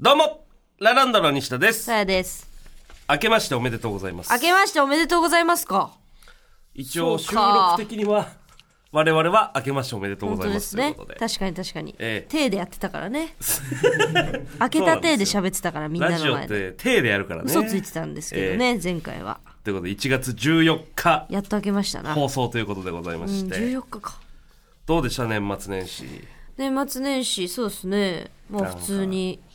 どうもラランドの西田ですさやです。明けましておめでとうございます明けましておめでとうございますか？一応収録的には我々は明けましておめでとうご本ざいますすねということで。確かに確かに。ええ手でやってたからね。開けた手で喋ってたからみんなラジオっで。て手でやるからね嘘ついてたんですけどね、前回は。ということで1月14日やっと開けましたな。放送ということでございまうん、して、14日か。どうでした？年末年始年末年始、そうですね。もう普通に、普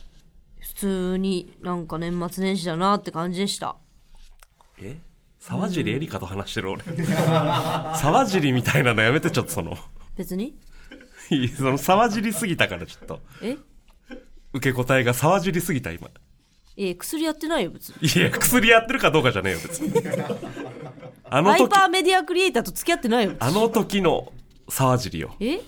通になんか年末年始だなって感じでした。え？沢尻エリカと話してる俺。沢尻みたいなのやめてちょっとその。別に？いいその沢尻すぎたからちょっと。え？受け答えが沢尻すぎた今。いや、薬やってないよ、別に。いや薬やってるかどうかじゃねえよ別に。あの時ハイパーメディアクリエイターと付き合ってないよ。あの時の沢尻よ。え？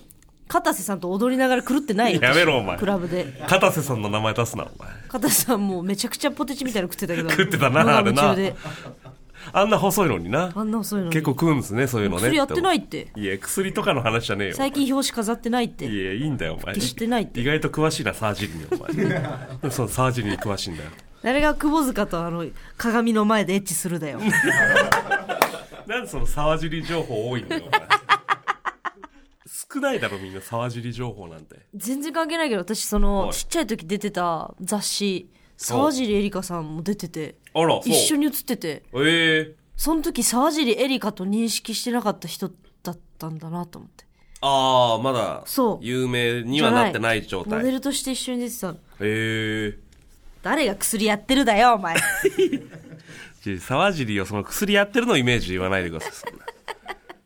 片瀬さんと踊りながら狂ってない？よ。やめろお前クラブで。片瀬さんの名前出すなお前片瀬さんもうめちゃくちゃポテチみたいなの食ってたけど。食ってたなあれなあんな細いのになあんな細いのに。結構食うんですねそういうのね薬やってないって。いや薬とかの話じゃねえよ最近表紙飾ってないって。いやいいんだよお前知ってないって意外と詳しいな沢尻にお前 その沢尻に詳しいんだよ誰が窪塚とあの、鏡の前でエッチするだよ。なんでその沢尻情報多いんだよお前少ないだろみんな沢尻情報なんて。全然関係ないけど、私そはい。のちっちゃい時出てた雑誌、沢尻エリカさんも出てて、一緒に写ってて、ええ。その時沢尻エリカと認識してなかった人だったんだなと思って。ああまだそう。有名にはなってない状態。へモデルとして一緒に出てた。の。え。誰が薬やってるだよ、お前。沢尻をその薬やってるのイメージ言わないでください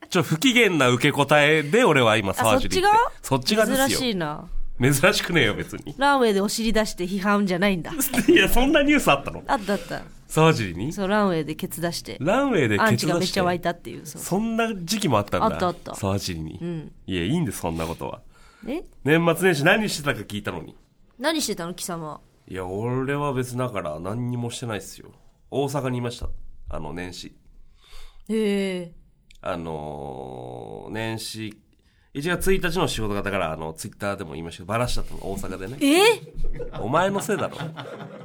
ちょ不機嫌な受け答えで俺は今あ、沢尻って。そっちがそっちがですよ。珍しいな。珍しくねえよ別に。ランウェイでお尻出して批判じゃないんだ。いやそんなニュースあったの？あったあった。沢尻に？そう、ランウェイでケツ出して。ランウェイでアンケツ出して。チがめっちゃ湧いたっていう。そう。そんな時期もあったんだあったあった。沢尻に、ん。いやいいんですそんなことは。え？年末年始何してたか聞いたのに。何してたの貴様。いや俺は別だから何にもしてないっすよ。大阪にいました。あの年始。へえ。あのー年始1月1日の仕事がだからあのツイッターでも言いましたけどバラしちゃったの大阪でね。え？お前のせいだろ。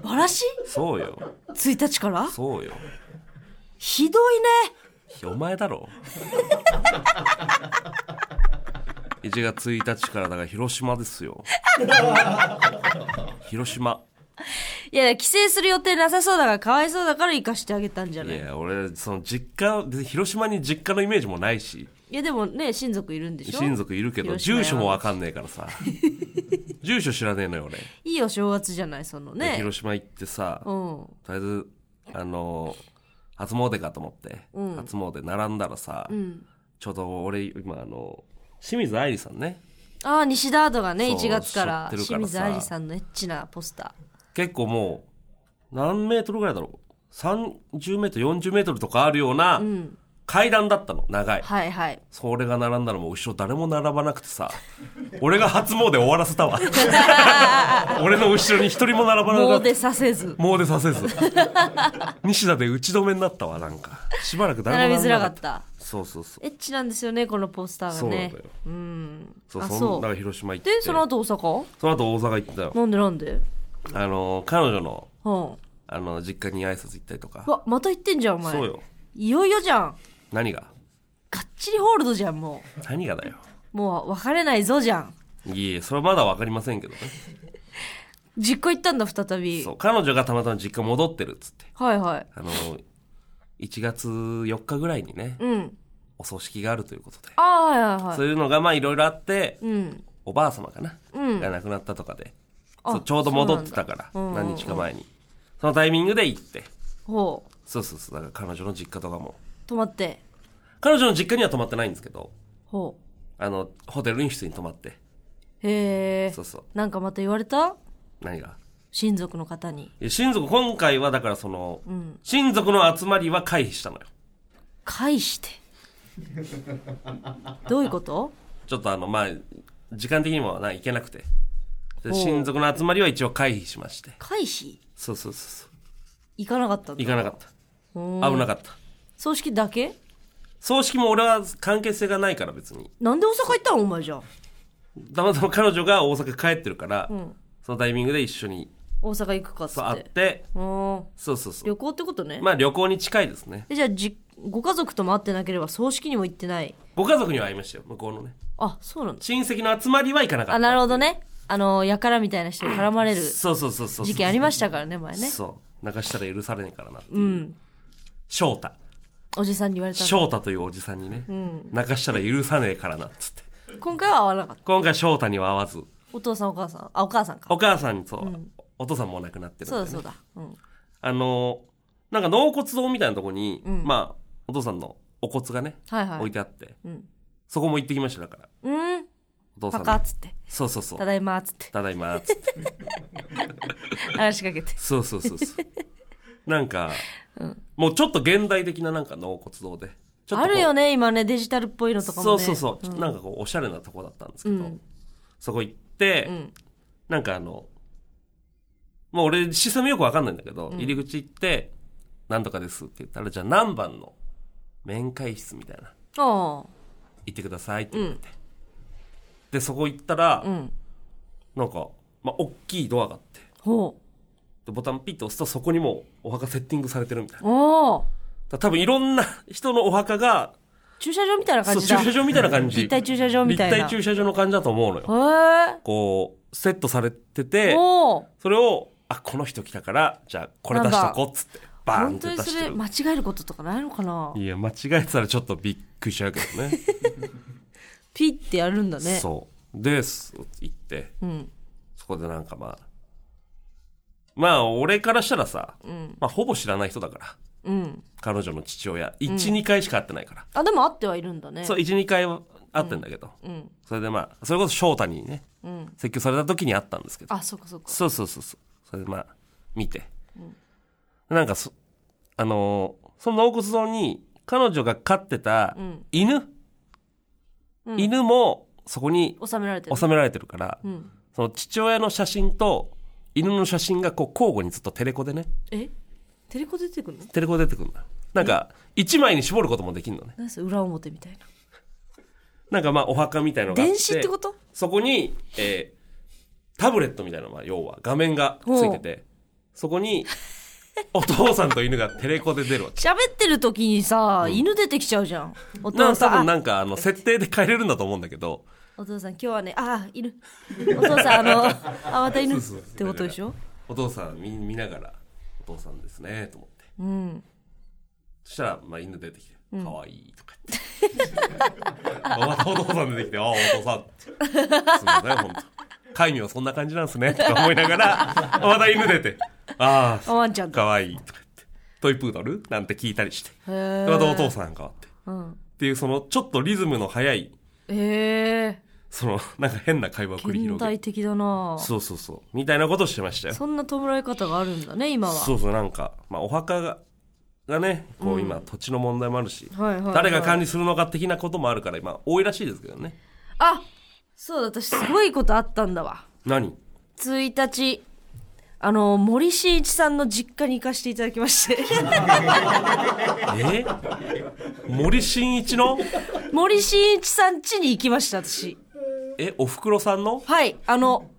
バラシ？そうよ ?1 日から？そうよ。ひどいね。お前だろ。1月1日からだから広島ですよ。広島いや、帰省する予定なさそうだから、かわいそうだから行かしてあげたんじゃない？いや俺その実家広島に実家のイメージもないし。いや、でもね、親族いるんでしょ？親族いるけど住所もわかんねえからさ。住所知らねえのよ俺。いいお正月じゃない、そのでね。広島行ってさうん。とりあえずあの初詣かと思って、うん。初詣並んだらさ、うん。ちょうど俺今あの清水愛理さんね。ああ、西田アートがね、そう1月から、清水愛理さんのエッチなポスタ結構もう何メートルぐらいだろう？30メートル40メートルとかあるようなー。うん。階段だったの長いはいはい。それが並んだらもう後ろ誰も並ばなくてさ俺が初詣終わらせたわ 俺の後ろに一人も並ばなかったもうでさせず。もうでさせず西田で打ち止めになったわなんかしばらく誰も並びづらかった。そうそうそうエッチなんですよね、このポスターがねそうなんだよ。うん。そうあ、そそんだからう。広島行ってで、その後大阪？その後大阪行ったよなんでなんで？あの彼女のうん。あの実家に挨拶行ったりとかわ、また行ってんじゃん、お前。そうよいよいよじゃん。何が？がっちりホールドじゃん、も何がだよう。もう別れないぞじゃん。いえそれはまだ分かりませんけどね実家行ったんだ、再び。そう彼女がたまたま実家戻ってるっつってはいはい。あの1月4日ぐらいにねうん。お葬式があるということでああ、はいはいはい。そういうのがまあいろいろあってうん。おばあ様かな、うんが亡くなったとかであそうちょうど戻ってたからそうなんだ。何日か前に。そのタイミングで行って。ほう。そうそうそう。だから彼女の実家とかも。泊まって。彼女の実家には泊まってないんですけど。ほあのホテルに普通に泊まって。う。へえ。そう。そう。なんかまた言われた？何が？親族の方に。いや親族今回はだからその、ん。親族の集まりは回避したのよ。返して。どういうこと？ちょっとあのまあ時間的にもな行けなくて親族の集まりは一応回避しまして。回避？そうそうそうそう。行かなかったんだ。行かなかった。うん危なかった。葬式だけ？葬式も俺は関係性がないから別に。なんで大阪行ったのお前じゃあ？たまたま彼女が大阪帰ってるから、ん。そのタイミングで一緒に。大阪行くかっつそうあっって。てあーそうそうそう。旅行ってことね、まあ旅行に近いですね。えじゃあじご家族とも会ってなければ葬式にも行ってない？ご家族には会いましたよ。向こうのね。あそうなんだ。親戚の集まりは行かなかったあなるほどねあのやからみたいな人に絡まれるそうそうそうそう事件ありましたからね前ね。そう。泣かしたら許されねえからなう。うん。翔太。おじさんに言われた翔太というおじさんにね、ん。泣かしたら許さねえからなっつって。今回は会わなかった。今回翔太には会わず。お父さんお母さん。あお母さんか。お母さんにそう、お父さんもう亡くなってるね、そうだそうだ。うん。あのーなんか納骨堂みたいなとこに、まあお父さんのお骨がね、はいはい。置いてあって、ん。そこも行ってきましただから。うん。パお父さんカっつって。そうそうそう。ただいまっつって。ただいまっつって。話しかけて。そうそうそうそう。なんか、もうちょっと現代的ななんか納骨堂で。あるよね今ねデジタルっぽいのとかもね。そうそうそう、ちょっとなんかこうおしゃれなとこだったんですけど、うん。そこ行って、ん。なんかあのもう俺システムよくわかんないんだけど、入り口行って「なんとかです」って言ったらじゃあ何番の面会室みたいな。ああ。行ってくださいって言って、でそこ行ったら、うん。なんかまあ大きいドアがあって。ほでボタンピッと押すとそこにもうお墓セッティングされてるみたいな。うお多分いろんな 人のお墓が駐車場みたいなそう感じだ。駐車場みたいな感じ。立体駐車場みたいな。立体駐車場の感じだと思うのよ。こうセットされててそれをあこの人来たからじゃあこれ出しとこうっつってバーンっ本当にそて出してる。れ間違えることとかないのかな？いや間違えてたらちょっとびっくりしちゃうけどねピッてやるんだね。そう。です行って。うん。そこでなんかまあまあ俺からしたらさ、ん。まあほぼ知らない人だから。うん。彼女の父親。12、回しか会ってないから。あでも会ってはいるんだね。そう12回は会ってんだけど、うん。それでまあそれこそ翔太にねうん。説教された時に会ったんですけど。あそっかそっか。そうそうそうそう。それでまあ見て、なんかそあのーその納骨堂に彼女が飼ってたん。犬、犬もそこに収められてる。収められてるから、ん。その父親の写真と犬の写真がこう交互にずっとテレコでね。え？テレコ出てくるの？テレコで出てくるんだ。なんか一枚に絞ることもできるのね。裏表みたいな。なんかまあお墓みたいのがあって電子ってこと？そこに、えータブレットみたいなのは要は画面がついててそこに お父さんと犬がテレコで出るわ。け喋ってる時にさ、犬出てきちゃうじゃん。おな多分父さんあなんかあの設定で変えれるんだと思うんだけど。お父さん今日はねあ犬。お父さんあのあまた犬っそうそうてことでしょ？お父さん見見ながら「お父さんですね」と思って。うん。そしたら、まあ、犬出てきて「かわいい」とか言って。またお父さん出てきて「ああお父さん」ってすみません本当戒名そんな感じなんですね。とか思いながらまた犬出て「ああワンちゃんかわいい」とか言って「トイプードル?」なんて聞いたりして。またお父んさん変わって。っうん。ていうそのちょっとリズムの速いええそのなんか変な会話を繰り現広げ。代的だな。そうそうそう。みたいなことをしてましたよ。そんな弔い方があるんだね今は。そうそうなんか、まあ、お墓ががねこう今、土地の問題もあるし、はいはいはい。誰が管理するのか的なこともあるから今多いらしいですけどね。あそうだ私すごいことあったんだわ。何？1日あの森進一さんの実家に行かせていただきまして。え？森進一の？森進一さん家に行きました私。えおふくろさんの？はいあの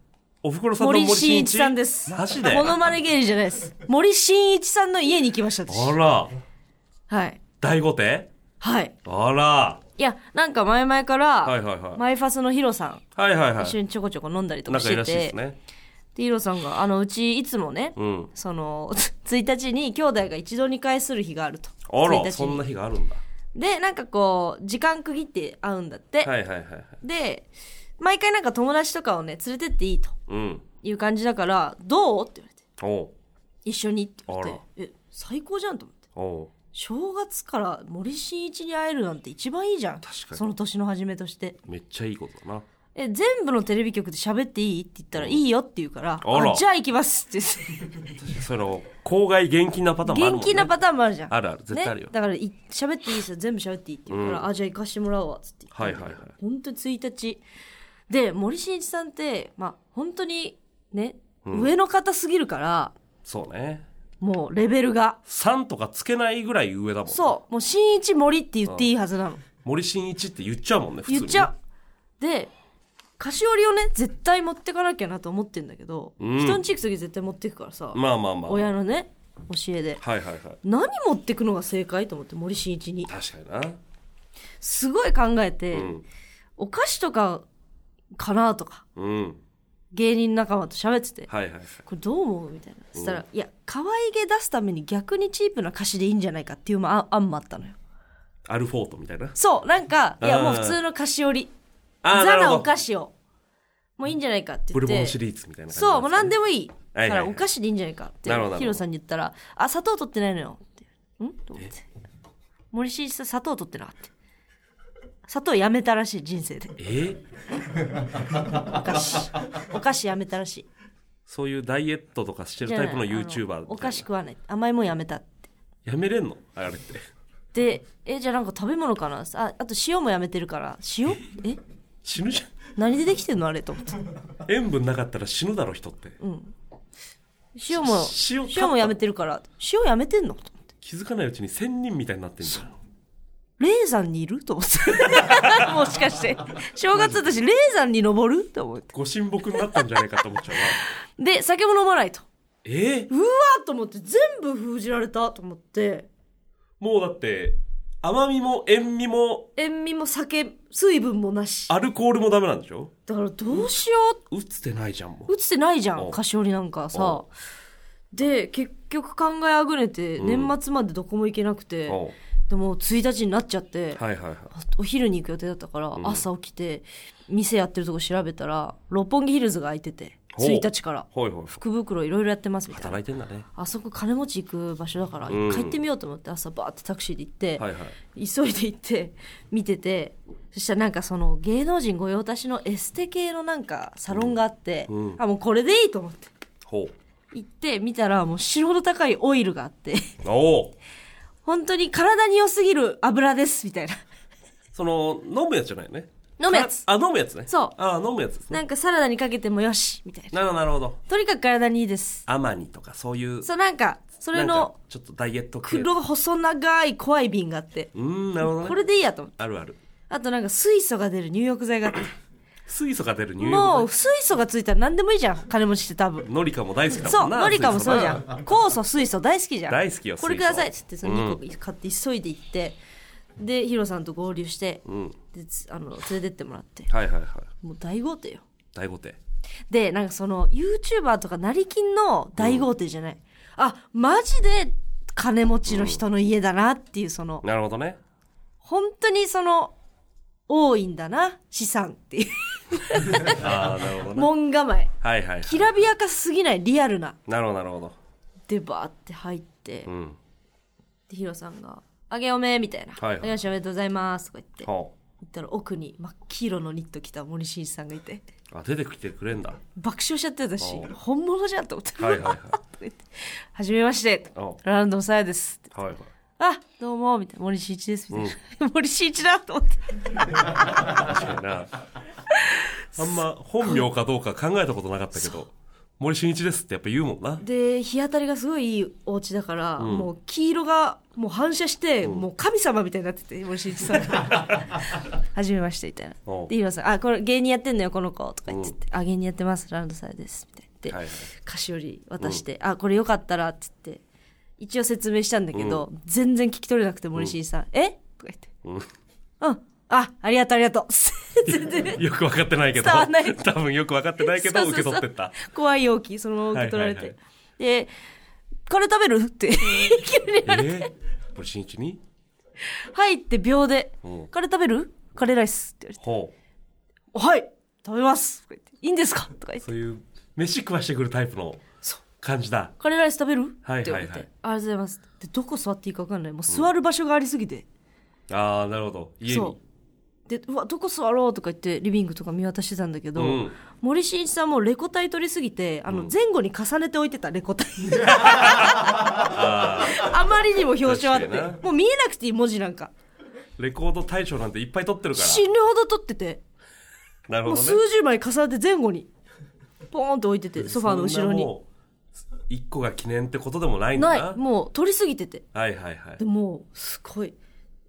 おふくろさんの森森進一さんです。マジで？モノマネ芸人じゃないです。森進一さんの家に行きました私。あら。はい。大御亭はい。あら。いやなんか前々から、はいはいはい。マイファスのヒロさん。はいはいはい。一緒にちょこちょこ飲んだりとかして仲いいでてすね。でヒロさんがあのうちいつもね、うん。その 1日に兄弟が一度に会する日があると。あ1日に。らそんな日があるんだ。でなんかこう時間区切って会うんだって、はいはいはいはいで毎回なんか友達とかをね連れてっていいと。うん。いう感じだからどう？って言われて。一緒にって言って。え最高じゃんと思って正月から森進一に会えるなんて一番いいじゃん。確かに。その年の初めとして。めっちゃいいことだな。え全部のテレビ局で喋っていいって言ったらいいよって言うからあら。じゃあ行きますって言って。その公害厳禁なパターンもあるもん、ね、元気なパターンもあるじゃん。あるある。絶対あるよ。ね、だからい喋っていいですよ。全部喋っていいって言うから、あじゃあ行かしてもらおうわっつってはいはいはい。本当に1日。で森進一さんってまあ本当にね、上の方すぎるからそうねもうレベルが。3とかつけないぐらい上だもんね。そう。もう進一森って言っていいはずなの。森進一って言っちゃうもんね普通に言っちゃう。で菓子折りをね絶対持ってかなきゃなと思ってんだけど、うん。人んち行く時絶対持っていくからさ、まあまあまあ。親のね教えで。はいはいはい。何持ってくのが正解と思って森進一に。確かにな。すごい考えて、うん。お菓子とかかなとか。うん芸人仲間と喋ってて。はいはいはい。これどう思う？みたいな。そしたら、いや可愛げ出すために逆にチープな歌詞でいいんじゃないかっていうまあ案もあったのよ。アルフォートみたいな？そうなんかいやうんもう普通の菓子折り。ザなお菓子を。もういいんじゃないかってブ言って。ルボンシリーズみたいな感じそうもう何でももいい。かはいはいはい。らお菓子でいいんじゃないかって。ヒロさんに言ったら「あ砂糖取ってないのよ」って「ん?」と思って。森進一さん砂糖取ってなかった砂糖やめたらしい人生で。え？お菓子。お菓子やめたらしい。そういうダイエットとかしてるタイプの YouTuber お菓子食わない。甘いもんやめたって。やめれんの？あれって。でえじゃあなんか食べ物かな？ああと塩もやめてるから。塩？え？死ぬじ何でできてんのあれと思って。ゃん塩分なかったら死ぬだろ人って、塩も塩塩もやめてるから。塩やめてんの？と思って。気づかないうちに仙人みたいになってんじゃん霊山にいる？と思って。もしかして。正月私霊山に登る？と思って。ご神木になったんじゃないかと思っちゃうなで酒も飲まないと。え？ーうわーと思って全部封じられたと思って。もうだって甘みも塩味も塩味も酒水分もなし。アルコールもダメなんでしょ？だからどうしよう。打つてないじゃんも打つてないじゃおん。菓子折りなんかさ。おで結局考えあぐねてうん。年末までどこも行けなくて、うおうでも1日になっちゃって、はいはいはい。お昼に行く予定だったから、ん。朝起きて店やってるとこ調べたら六本木ヒルズが空いててほう。1日から。福袋いろいろやってますみたいな。働いてんだね。あそこ金持ち行く場所だからうん。一回行ってみようと思って朝バーってタクシーで行って、はいはい。急いで行って見ててそしたらなんかその芸能人御用達のエステ系のなんかサロンがあって、うん。うん。あもうこれでいいと思って。ほ行って見たらもう死ぬほど高いオイルがあって。うおお本当に体に良すぎる油ですみたいな。その飲むやつじゃないよね。飲むやつ。あ飲むやつね。そう。あ飲むやつですね。なんかサラダにかけてもよしみたいな。なるほど。なるほどとにかく体にいいです。アマニとかそういう。そうなんかそれのちょっとダイエット系。黒細長い怖い瓶があって。うーんなるほどね。これでいいやと思って。あるある。あとなんか水素が出る入浴剤があって水素が出る入もう浴水素がついたら何でもいいじゃん。金持ちって多分。ノリカも大好きだそもなうんノリカもそうじゃん。酵素水素大好きじゃん。大好きよこれくださいっつってそのうん。2個買って急いで行って、でヒロさんと合流して、うん。でつあの連れてってもらって。はいはいはい。もう大豪邸よ。大豪邸。でなんかその YouTuber とか成金の大豪邸じゃない、あマジで金持ちの人の家だなっていうその、なるほどね。本当にその多いんだな資産っていう ああなるほどね。門構え。はいはいはい。きらびやかすぎないリアルな。なるほどなるほど。でバーって入って、うん。でヒロさんが「あげおめ」みたいな「はいはい。よしおめでとうございます」とか言って。行ほったら奥に真っ黄色のニット着た森進一さんがいて。うあ出てきてくれんだ。爆笑しちゃってたしお本物じゃんと思って「はいはいはい。はじめまして。おランドムサヤです」はいはい。あどうも」みたいな「森進一です」みたいな、森進一だと思って。確かにな あんま本名かどうか考えたことなかったけど森進一ですってやっぱ言うもんな。で日当たりがすごいいいお家だから、ん。もう黄色がもう反射して、もう神様みたいになってて森進一さんが「はじめまして」みたいな。でヒロさん「あこれ芸人やってんのよこの子」とか言ってて「あ芸人やってますランドサヤです」みたいな。言って、はいはい。菓子折り渡して「あこれよかったら」って言って一応説明したんだけど、全然聞き取れなくて森進一さん「え？とか言って。うん「うんあありがとうありがとう」全然 よく分かってないけど。多分よく分かってないけどそうそうそう。受け取ってった。怖い容器そのまま受け取られて、はいはいで「カレー食べる?」って急に言われて。えー、森進一に？入って秒で。うん「カレー食べる？カレーライス」って言われて。ほう「はい食べます」とか言って「いいんですか?」とか言って。そういう飯食わしてくるタイプの感じだ「カレーライス食べる?」はいって言われて、はいはいありがとうございます」でどこ座っていいか分かんない。もう座る場所がありすぎて、ああなるほど。家にそうでうわどこ座ろうとか言ってリビングとか見渡してたんだけど、うん。森進一さんもレコ大取りすぎてあの前後に重ねておいてたレコ大 あまりにも表彰あってもう見えなくていい文字なんか。レコード大賞なんていっぱい取ってるか死ぬほど取ってて。もうらなるほどね。数十枚重ねて前後にポーンと置いててソファーの後ろに。一個が記念ってことでもないんだな。ない。もう取りすぎてて。はいはいはい。でもうすごい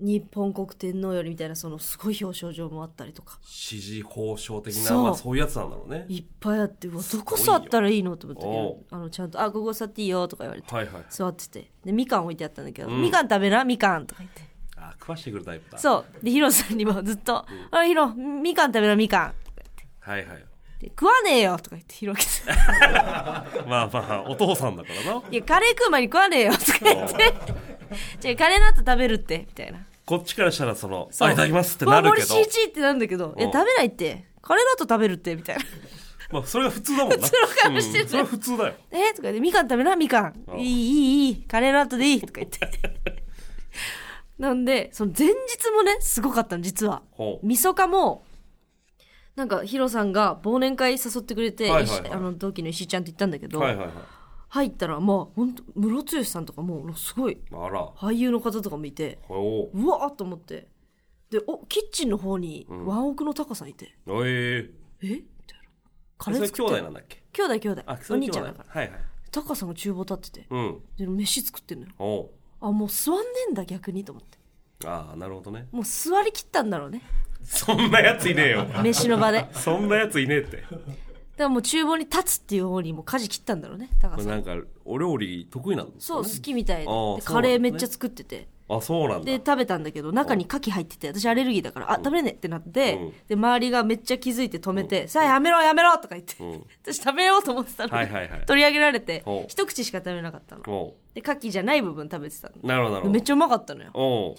日本国天皇よりみたいなそのすごい表彰状もあったりとか。支持報奨的なそう。まあ、そういうやつなんだろうね。いっぱいあってうわどこ座ったらいいの？と思ったけおどあのちゃんと「あここ座っていいよ」とか言われて。はいはい。座ってて。でみかん置いてあったんだけど「うん。みかん食べなみかん」とか言って。あ食わしてくるタイプだ。そう。でヒロさんにもずっと「あヒロみかん食べなみかん」はいはいで食わねえよとか言ってヒロキさんまあまあお父さんだからな。いやカレー食う前に食わねえよとか言って。じゃあカレーの後食べるってみたいな。こっちからしたらそのあいただきますってなるけど。うわ森進一ってなるんだけど「えうん。食べないって。カレーの後食べるって」みたいな。まあそれが普通だもんな。普通の顔してるうん。それは普通だよ「えとか言って「みかん食べなみかん。うん。いいいいいい。カレーの後でいい」とか言って。なんでその前日もねすごかったの実は。みそかもなんかヒロさんが忘年会誘ってくれて、はいはいはい。石あの同期の石井ちゃんって言ったんだけど、はいはいはい。入ったらまあ本当ムロツヨシさんとかもうすごいあら。俳優の方とかもいておう。わーっと思って。でおキッチンの方にん。ワンオクのタカさんいて、おええ？みたいな。カレー作って。弟なんだっけ？兄弟兄弟お兄ちゃんだから。はいはい。タカさんが厨房立っててうん。で飯作ってんのよ。あもう座んねえんだ逆にと思って。ああなるほどね。もう座りきったんだろうねそんなやついねえよ。飯の場で。だかそんなやついねえって。らもう厨房に立つっていう方にもう舵切ったんだろうね。タカさん。なんかお料理得意なんですそうかね好きみたいで。カレーめっちゃ作ってて。あそうなんだ。で食べたんだけど中に牡蠣入ってて私アレルギーだからあ食べれねえってなって、うん。で周りがめっちゃ気づいて止めて、さあやめろやめろとか言って、うん。私食べようと思ってたのに、はいはいはい。取り上げられて一口しか食べなかったの。おで牡蠣じゃない部分食べてたの。うなるほどなるほど。めっちゃうまかったのよ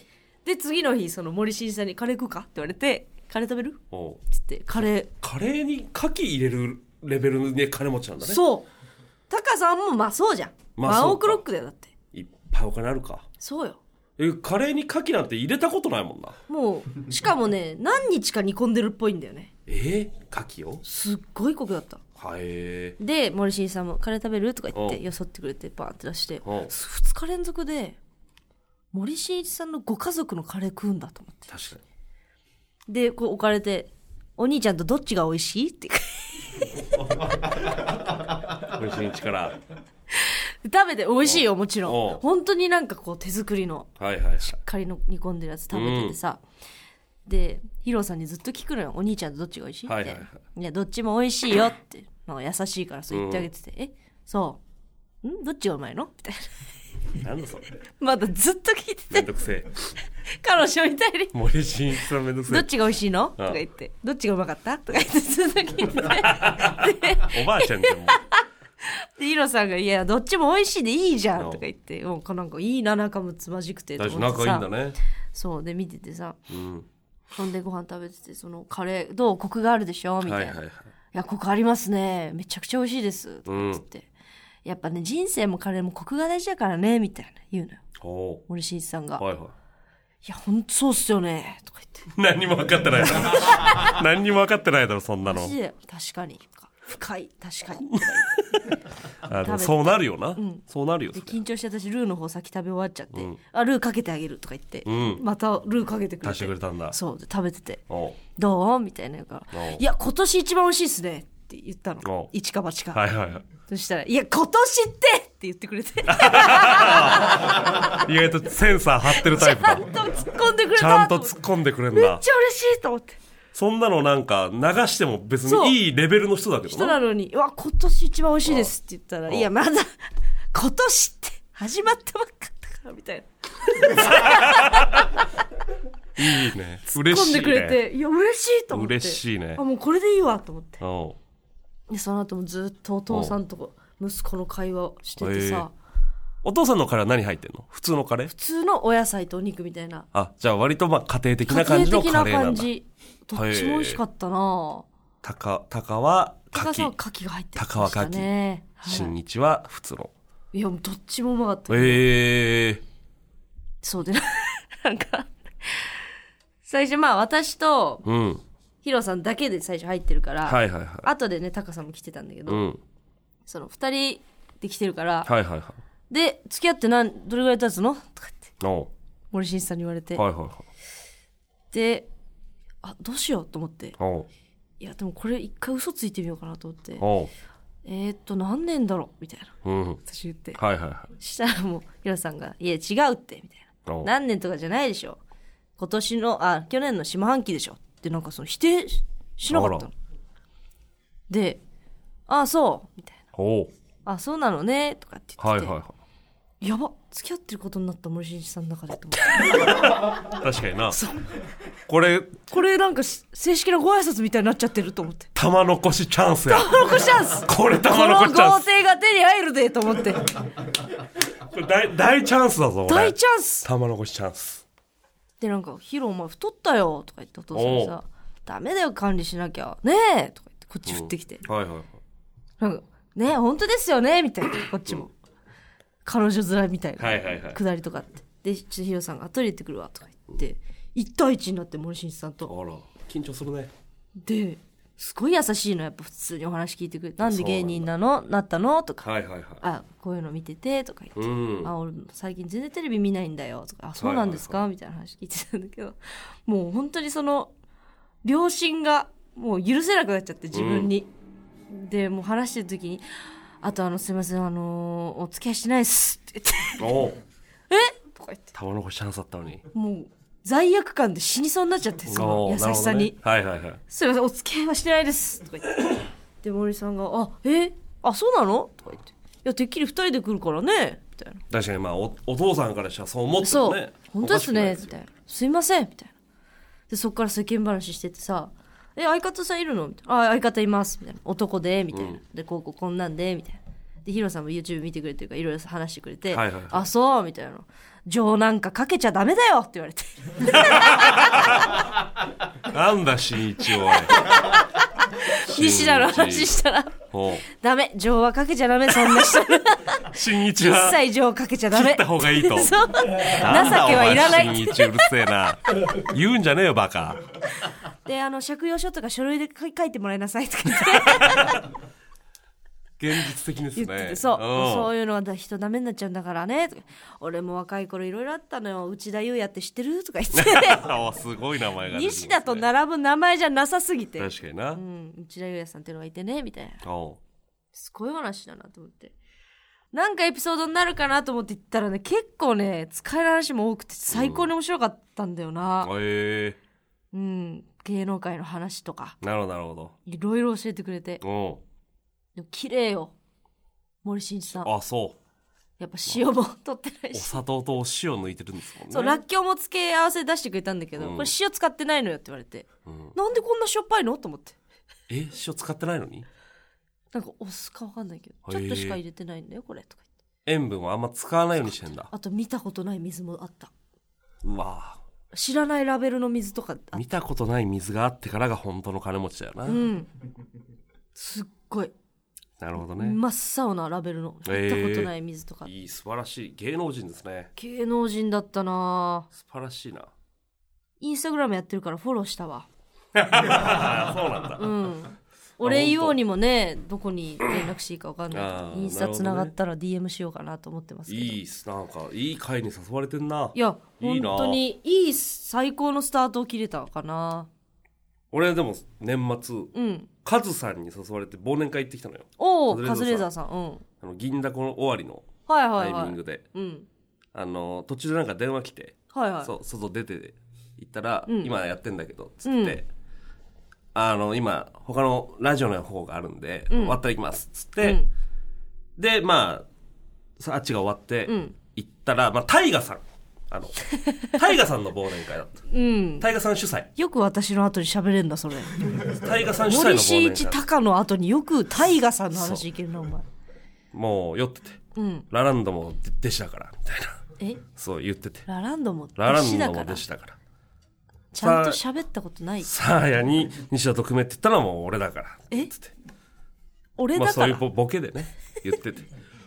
で次の日その森進一さんに「カレー食うか?」って言われて「カレー食べる?」おつってカレー。カレーに牡蠣入れるレベルで金持ちなんだね。そう。タカさんもまあそうじゃん、まあそうか。ワンオクロックだよだって。いっぱいお金あるか。そうよ。えカレーに牡蠣なんて入れたことないもんな。もうしかもね何日か煮込んでるっぽいんだよね。えー、牡蠣を？すっごいコクだった。はえで森進一さんも「カレー食べる?」とか言ってうん。よそってくれてバーンって出して。うん。2日連続で森進一さんのご家族のカレー食うんだと思って。確かに。でこう置かれて「お兄ちゃんとどっちが美味しい?」って。森進一から。食べて美味しいよもちろうんん本当になんかこう手作りのはいはいはい。仮の煮込んでるやつ食べててさ、でヒロさんにずっと聞くのよ「お兄ちゃんとどっちが美味しい?」って、はいいはい。はやどっちも美味しいよって。優しいからそう言ってあげてて「えそうう。ん？どっちがうまいの?」みたいななんだそれ。まだずっと聞いてめんてどくせえ。彼女みたいに。森進一さんめんどくせえ。どっちが美味しいの？とか言って、どっちがうまかった？とか言ってずっと聞いて。て、おばあちゃんじゃんも。うで、ヒロさんが、いや、どっちも美味しいでいいじゃん。うんとか言って、もうなんかいいな、仲睦まじくてと大丈夫思ってさ。仲いいんだね。そう、で、見ててさ、うん。ほんでご飯食べてて、そのカレー、どう？コクがあるでしょ？みたいな。いはいはいはい。や、コクありますね。めちゃくちゃ美味しいです。とか言って、やっぱね、人生もカレーもコクが大事だからね、みたいな言うのよ。お森進一さんが。いはいはい。や、ほんとそうっすよね。とか言って。何にも分かってないだろ。何にも分かってないだろそんなの。確かに。深い、確かに。あでも食べてそうなるよな、ん。そうなるよで緊張して私ルーの方先食べ終わっちゃって「うん。あルーかけてあげる」とか言って、うん。またルーかけてくれて。足してくれたんだ。そうで食べてて。おう「どう?」みたいな言うからおう「いや今年一番美味しいっすね」って言ったお。の一か八か、はいはいはい。そしたら「いや今年って!」って言ってくれて。ち 意外とセンサー張ってるタイプだ。ゃんと突っ込んでくれちたゃんと突っ込んでくれんめっちゃだ嬉しいと思って。そんなのなんか流しても別にいいレベルの人だけど人ななのに「うわ今年一番美味しいです」って言ったら「いやまだ今年って始まったばっかだから」みたいな。いいね。嬉しい突っ込んでくれねて「いや嬉しい」と思って。嬉しいね。あもうこれでいいわと思ってでその後もずっとお父さんと息子の会話をしててさ。お父さんのカレーは何入ってんの？普通のカレー？普通のお野菜とお肉みたいな。あじゃあ割とまあ家庭的家な感じの庭的なカレーなんだ。感じ。どっちも美味しかったな。たかたかは高さは牡牡蠣が入って高は牡蠣ね、蠣新はい、日は普通の。いやもうどっちもうまかった、ええ。そうでなんか最初まあ私とうんヒロさんだけで最初入ってるから、はいはいはい。後でねタカさんも来てたんだけど、うん。その二人で来てるから、はいはいはい。で付き合ってなんどれぐらい経つの？とかってお森進一さんに言われて、うはいはいはい。であどうしようと思って。おう。いやでもこれ一回嘘ついてみようかなと思って。おう。えー、っと何年だろう？みたいな。うん。私言って。はいはいはい。したらもうヒロさんが「いや違うって」みたいな。おう。何年とかじゃないでしょ。今年のあ去年の下半期でしょってなんかその否定ししなかったの。で「ああそう」みたいな。おう「あそうなのね」とかって言ってて、はいはいはい。やば付き合ってることになった森進一さんの中でと思って。確かにな。これこれなんかし正式なご挨拶みたいになっちゃってると思って。玉残しチャンスや。残しチャンス。これこの玉残しチャン豪ス邸が手に入るでと思って。大大チャンスだぞ俺大チャンス。玉残しチャンスでなんか「ヒロお前太ったよ」とか言ってお父さんにさ「ダメだよ管理しなきゃ。ねえ」とか言ってこっち振ってきて、はいはいはい。なんか「ねえ本当ですよね」みたいな。こっちも、彼女面みたいな、はいはいはい。くだりとかあって。でちょっとヒロさんが「トイレ行ってくるわ」とか言って。1対1になって森進一さんと。あら緊張するね。ですごい優しいのやっぱ普通にお話聞いてくれて「なんで芸人なの？なったの?」とか。はいはいはい「あこういうの見てて」とか言って。うん。あ俺最近全然テレビ見ないんだよ。とかあそうなんですか、みたいな話聞いてたんだけど。もう本当にその両親がもう許せなくなっちゃって自分に、でもう話してる時に「あとあのすいませんあのーお付き合いしてないっす」って言って。おう「え？とか言って。玉残しチャンスだったのに。もう罪悪感で死にそうになっちゃってその優しさに、ね。はいはいはい。すいませんお付き合いはしてないです」とか言って。で森さんが「あえ？あそうなの?」とか言って「いやてっきり二人で来るからね」みたいな。確かにまあおお父さんからしたらそう思ってそう、もね本当ですね。みたいな「すいません」みたいな。でそっから世間話しててさ「え相方さんいるの?」みたいな「あ相方います」みたいな「男で」みたいな、でこうこうこんなんで。みたいなでヒロさんも YouTube 見てくれてるからいろいろ話してくれて「はいはいはい。あそう」みたいな「情なんかかけちゃダメだよ」って言われて。なんだ新一おい。西田の話したら。おう「ダメ。情はかけちゃダメそんな人。新一一は切情かけちゃダメ。切った方がいいと。そう。情けなんだはいらない。新一うるせえな。言うんじゃねえよバカ。であの借用書とか書類で書い書いてもらいなさいとか言って現実的ですね。そう、ん。そういうのは人ダメになっちゃうんだからね。俺も若い頃いろいろあったのよ。内田裕也って知ってる？とか言って。あすごい名前がね。西田と並ぶ名前じゃなさすぎて、確かにな、うん、内田裕也さんっていうのがいてねみたいな。すごい話だなと思って。なんかエピソードになるかなと思って言ったらね結構ね使える話も多くて最高に面白かったんだよな、え。うん。芸能界の話とか。えなるほどなるほど。いろいろ教えてくれて。おでも綺麗よ。森進一さん。うあそう。やっぱ塩も取ってないおし砂糖とお塩抜いてるんですもんね。そう、らっきょうも付け合わせ出してくれたんだけど、うん。これ塩使ってないのよって言われて、ん。なんでこんなしょっぱいの？と思って。え？塩使ってないのに？なんかお酢かわかんないけど、ちょっとしか入れてないんだよ、これ。とか言って。塩分はあんま使わないようにしてんだ。あと見たことない水もあった。うわ。知らないラベルの水とかあっ見たことない水があってからが本当の金持ちだよな、うん。すっごい。なるほどね、真っ青なラベルの。見たことない水とか。いい素晴らしい。芸能人ですね。芸能人だったな。素晴らしいな。インスタグラムやってるからフォローしたわ。あ そうなんだ、うん。俺言おうにもね、どこに連絡していいかわかんない。インスタつながったら DM しようかなと思ってますけど。いす。なんかいい会に誘われてんな。いや、本当にいい最高のスタートを切れたかな。俺でも年末。うん。カズさんに誘われて忘年会行ってきたのよ。おお、カカズレーザーさん。うん。あの銀だこの終わりのはいはいはいタイミング。で、うん。あの途中でなんか電話来て、はいはい。そう外出て行ったら、うん。今やってんだけどつって、あの今他のラジオの方があるんで、うん。終わったら行きますっつって、うん。でまあさあっちが終わって、うん。行ったらまあタイガさんあのタイガさんの忘年会だったうん。タイガさん主催よく私の後に喋れんだ、それ。タイガさん主催の森忘年進一会鷹の後によくタイガさんの話いけるな、お前。もう酔っててうん。ラランドも弟子だからみたいなえ？そう言っててラランドもララ弟子だからンドも弟。子だからちゃんと喋ったことない？サーヤに西田と組めって言ったのはもう俺だからえつってまあ俺だから？そういうボボケでね言ってて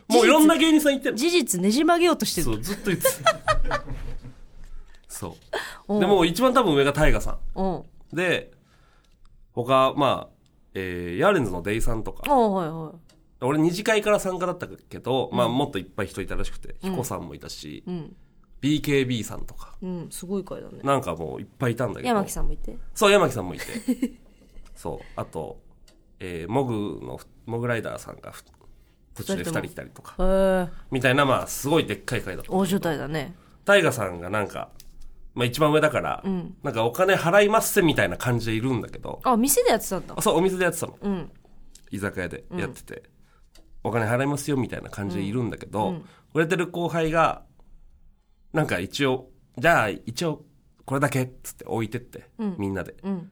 もういろんな芸人さん言ってる事実ねじ曲げようとしてる。そうずっと言ってた そうでもう一番多分上がタイガさうん。んで他まあえーヤーレンズのデイさんとかおうはいはい。俺二次会から参加だったけど、まあもっといっぱい人いたらしくて、彦さんもいたし、うん。BKB さんとかうん。すごい回だね。なんかもういっぱいいたんだけど山木さんもいて？そう山木さんもいて そうあと、えーモグのモグライダーさんがふ途中で2人来たりとか。みたいなまあすごいでっかい会だった。大所帯だね。タイガさんがなんかまあ一番上だから、ん。なんかお金払いますせみたいな感じでいるんだけど、あ店でやってたんだ。あそう、お店でやってたの。うん。居酒屋でやってて、お金払いますよみたいな感じでいるんだけど、売れてる後輩が、なんか一応、じゃあ一応これだけっつって置いてって、みんなで。うん。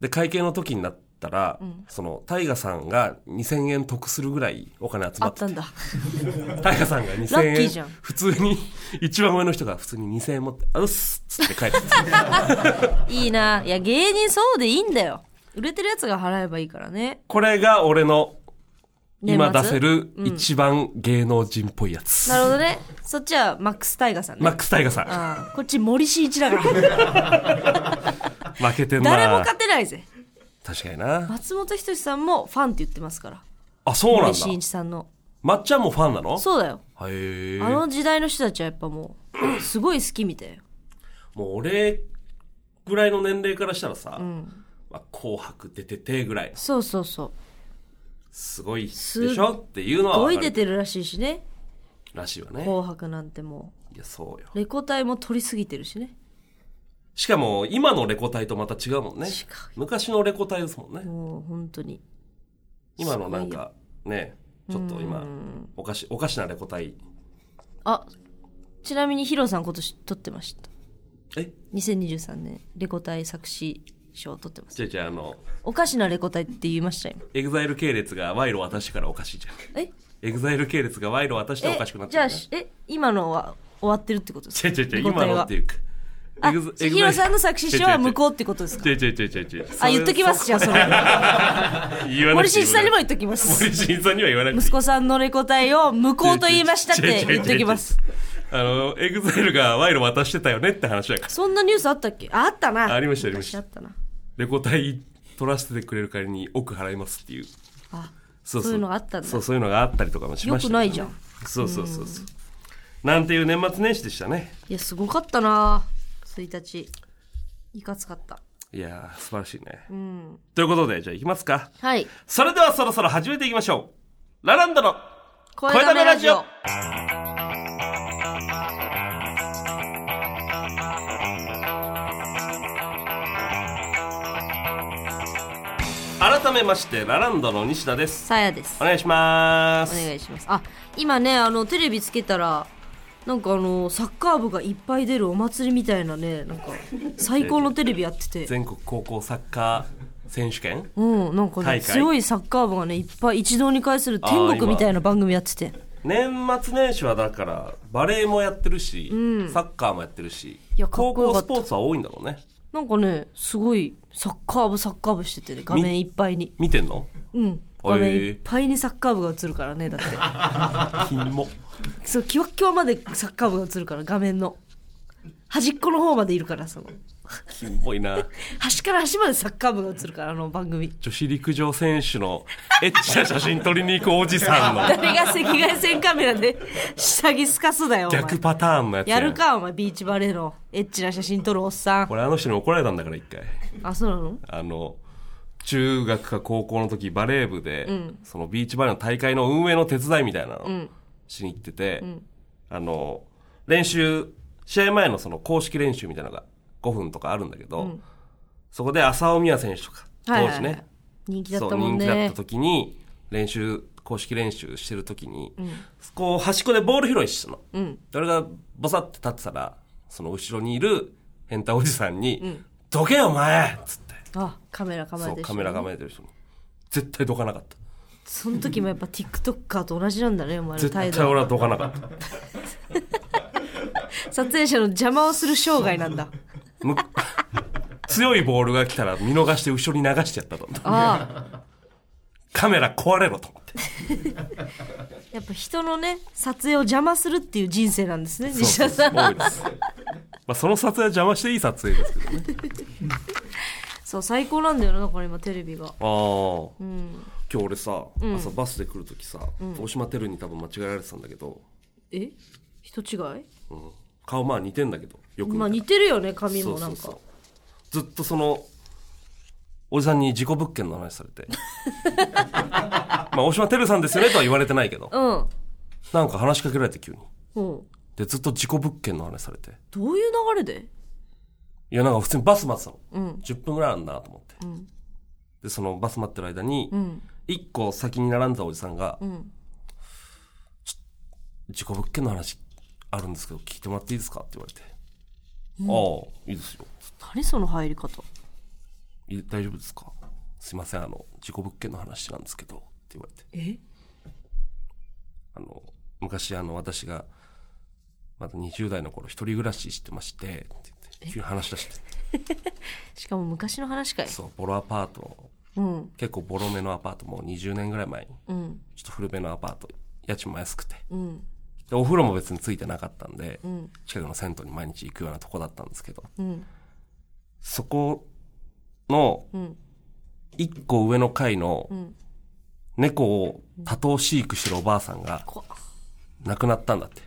で、会計の時になったら、その、タイガさんが2000円得するぐらいお金集まってたんだ。タイガさんが2000ラッキー円普通に、一番上の人が普通に2000円持って、あうっすっつって帰ってた。いいな。いや芸人そうでいいんだよ。売れてるやつが払えばいいからね。これが俺の今出せる一番芸能人っぽいやつ。なるほどね。そっちはマックスタイガさんね。マックスタイガさん。こっち森進一だから。負けてんな。誰も勝てないぜ確かにな。松本人志さんもファンって言ってますから。あ、そうなんだ。森進一さんの。まっちゃんもファンなの？そうだよ。へえ。あの時代の人たちはやっぱもう すごい好きみたいよ。もう俺ぐらいの年齢からしたらさ、まあ、紅白出ててぐらい。そうそうそう。すごいでしょ？っていうのはすごい出てるらしいしね。らしいわね。紅白なんてもいや、そうよ。うレコ大も取りすぎてるしねしかも、今のレコ大とまた違うもんね。昔のレコ大ですもんね。もう本当に今のなんか、ね、ちょっと今、おかし、おかしなレコ大。あちなみにヒロさん今年取ってましたえ？2023年レコ大作詞賞取ってますじゃあじゃああの、おかしなレコ大って言いました今エグザイル系列が賄賂渡してからおかしいじゃん。え？エグザイル系列が賄賂渡しておかしくなっじちゃう、ね。ゃあしえ？今のは終わってるってことですか？違う違う違う、今のっていうか。あエグザエグザイル HIRO さんの作詞賞は無効ってことですか？違う違う違う違う。あ言っときますじゃあそれ。言わな森進一さんにも言っときます。森進一さんには言わな息子さんのレコ大を無効と言いましたって言っときます。あの、エグザイルが賄賂渡してたよねって話だから。そんなニュースあったっけ？ああったな。ありましたありました。昔あったな。レコ大取らせてくれる代わりに億払いますっていう。あそうそう。いうのがあったんだ。そう、そういうのがあったりとかもしました、よくないじゃん。そうそうそうそう。なんていう年末年始でしたね。いやすごかったな1日いかつかったいやー、素晴らしいね。うんということで、じゃあ行きますか。はいそれではそろそろ始めていきましょう。ラランドの声だめラジオ改めまして、ラランドの西田です。さやですお願いしまおす。願いしますあ今ねあのテレビつけたらなんかあのサッカー部がいっぱい出るお祭りみたいなねなんか最高のテレビやってて。全国高校サッカー選手権？うんなんかね強いサッカー部がねいっぱい一堂に会する天国みたいな番組やってて。年末年始はだからバレーもやってるし、サッカーもやってるしいや高校スポーツは多いんだろうね。なんかねすごいサッカー部サッカー部しててね画面いっぱいに。見てんの？うん。画面いっぱいにサッカー部が映るからねだって。金もそうキワッキワまでサッカー部が映るから画面の。端っこの方までいるからその。金っぽいな。端から端までサッカー部が映るからあの番組。女子陸上選手のエッチな写真撮りに行くおじさんの。誰が赤外線カメラで下着透かすだよお前。逆パターンのやつや。るかお前。ビーチバレーのエッチな写真撮るおっさん。これあの人に怒られたんだから一回。あそうなの？あの中学か高校の時バレー部で、そのビーチバレーの大会の運営の手伝いみたいなのしに行ってて、あの練習試合前のその公式練習みたいなのが5分とかあるんだけど、そこで浅尾美和選手とか当はいはいはい。時ね、人気だったもんね。人気だった時に練習公式練習してる時に、こう端っこでボール拾いしてたの、うん。俺がボサって立ってたらその後ろにいる変態おじさんに「どけよお前!」っつって。あカメラ構えてる人カメラ構えてる人に。絶対どかなかったその時もやっぱ TikToker と同じなんだねお前の絶態度。対俺はどかなかった。撮影者の邪魔をする生涯なんだ。む強いボールが来たら見逃して後ろに流してやったと思ったああ。カメラ壊れろと思って。やっぱ人のね撮影を邪魔するっていう人生なんですね西田さうん。多いです、まあ、その撮影は邪魔していい撮影ですけどね。そう最高なんだよなだから今テレビが。ああ。うん今日俺さ、朝バスで来る時さ、大島テルに多分間違えられてたんだけど、え？人違い？うん。顔まあ似てんだけどよく見たら。まあ似てるよね髪もなんかそうそう。そうずっとそのおじさんに事故物件の話されて。まあ大島てるさんですよねとは言われてないけど。うん。なんか話しかけられて急に。うん。でずっと事故物件の話されて。どういう流れで？いやなんか普通にバス待ってたの。うん。10分ぐらいあるなと思って。うんで、そのバス待ってる間に、うん。一個先に並んだおじさんが、うん。事故物件の話あるんですけど聞いてもらっていいですか？って言われて。ああ、いいですよ。何その入り方？大丈夫ですか？すいません、あの、事故物件の話なんですけど、って言われて。え？あの、昔あの、私が、まだ20代の頃一人暮らししてまして、って言って、急に話し出して。しかも昔の話かい。そう、ボロアパート、うん。結構ボロめのアパート、もう20年ぐらい前に、うん。ちょっと古めのアパート、家賃も安くて。うん。で、お風呂も別についてなかったんで、うん。近くの銭湯に毎日行くようなとこだったんですけど、うん。そこのうん。一個上の階のん。猫を多頭飼育してるおばあさんがこ亡くなったんだって。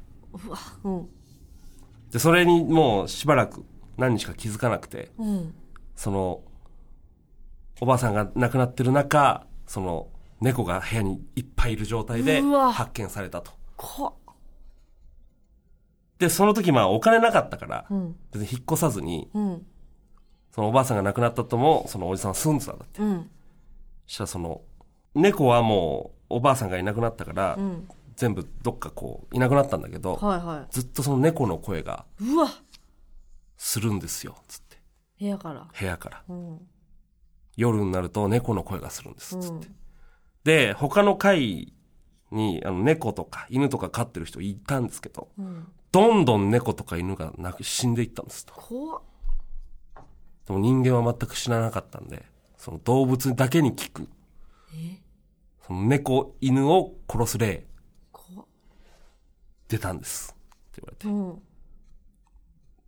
で、それにもうしばらく何日か気づかなくて、うん。その、おばあさんが亡くなってる中、その、猫が部屋にいっぱいいる状態でうわ。発見されたと。こ。で、その時まあお金なかったから、うん。別に引っ越さずに、うん。そのおばあさんが亡くなったとも、そのおじさんは住んでたんだって。うん。そしたらその、猫はもう、おばあさんがいなくなったから、うん。全部どっかこう、いなくなったんだけど、はいはずっとその猫の声がいうわ。するんですよ、つって。部屋から。部屋から。うん夜になると猫の声がするんです、つって。うんで、他の階に、あの、猫とか犬とか飼ってる人いたんですけど、うんどんどん猫とか犬がなく死んでいったんですと。でも人間は全く死ななかったんで、その動物だけに効く、え？その猫、犬を殺す例、出たんです。って言われて。うん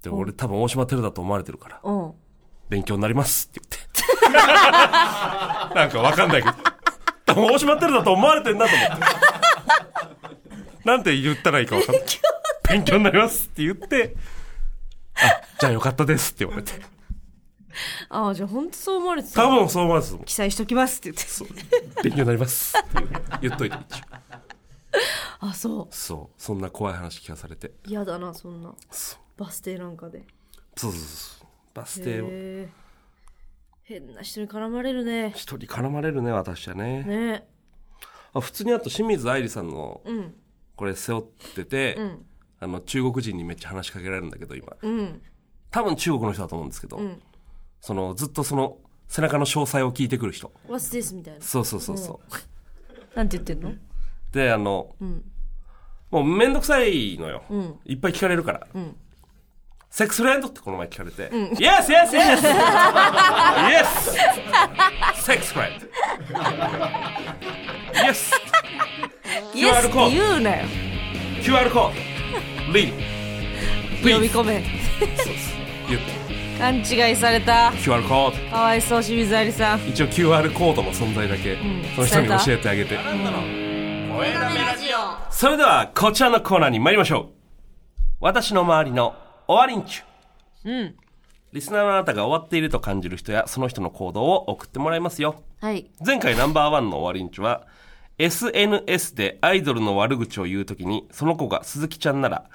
で、俺多分大島テルだと思われてるから、うん勉強になりますって言って。なんかわかんないけど。大島テルだと思われてんなと思って。なんて言ったらいいかわかんない。勉強になりますって言って、あ、じゃあよかったですって言われて。ああじゃあ本当そう思われてた多分そう思われてたと思う記載しときますって言ってそう。勉強になりますって言っといて一応。あそそう。そんな怖い話聞かされて。う嫌だなそんなそうバス停なんかでそうそうそう。バス停をへえ変な人に絡まれるね。一人絡まれるね、私はね。ね。あ普通にあと清水愛理さんのうん。これ背負ってて、うん。あの中国人にめっちゃ話しかけられるんだけど今。うん。多分中国の人だと思うんですけど、ん。そのずっとその背中の詳細を聞いてくる人。What's this? みたいな。そうそうそうそう、なんて言ってんの？であの、ん。もうめんどくさいのよ、ん。いっぱい聞かれるから、んセックスフレンドってこの前聞かれて、Yes, yes, yes! yes! セックスフレンド Yes! イエスって言うなよ。QR コード Read 読み込め。そうそう。言って勘違いされた。QR コードかわいそう清水ありさん。一応 QR コードの存在だけ、ん。その人に教えてあげて、それではこちらのコーナーに参りましょう。私の周りの終わりんちゅう。ん。リスナーのあなたが終わっていると感じる人やその人の行動を送ってもらいますよ。はい。前回ナンバーワンの終わりんちゅは SNS でアイドルの悪口を言うときにその子が鈴木ちゃんなら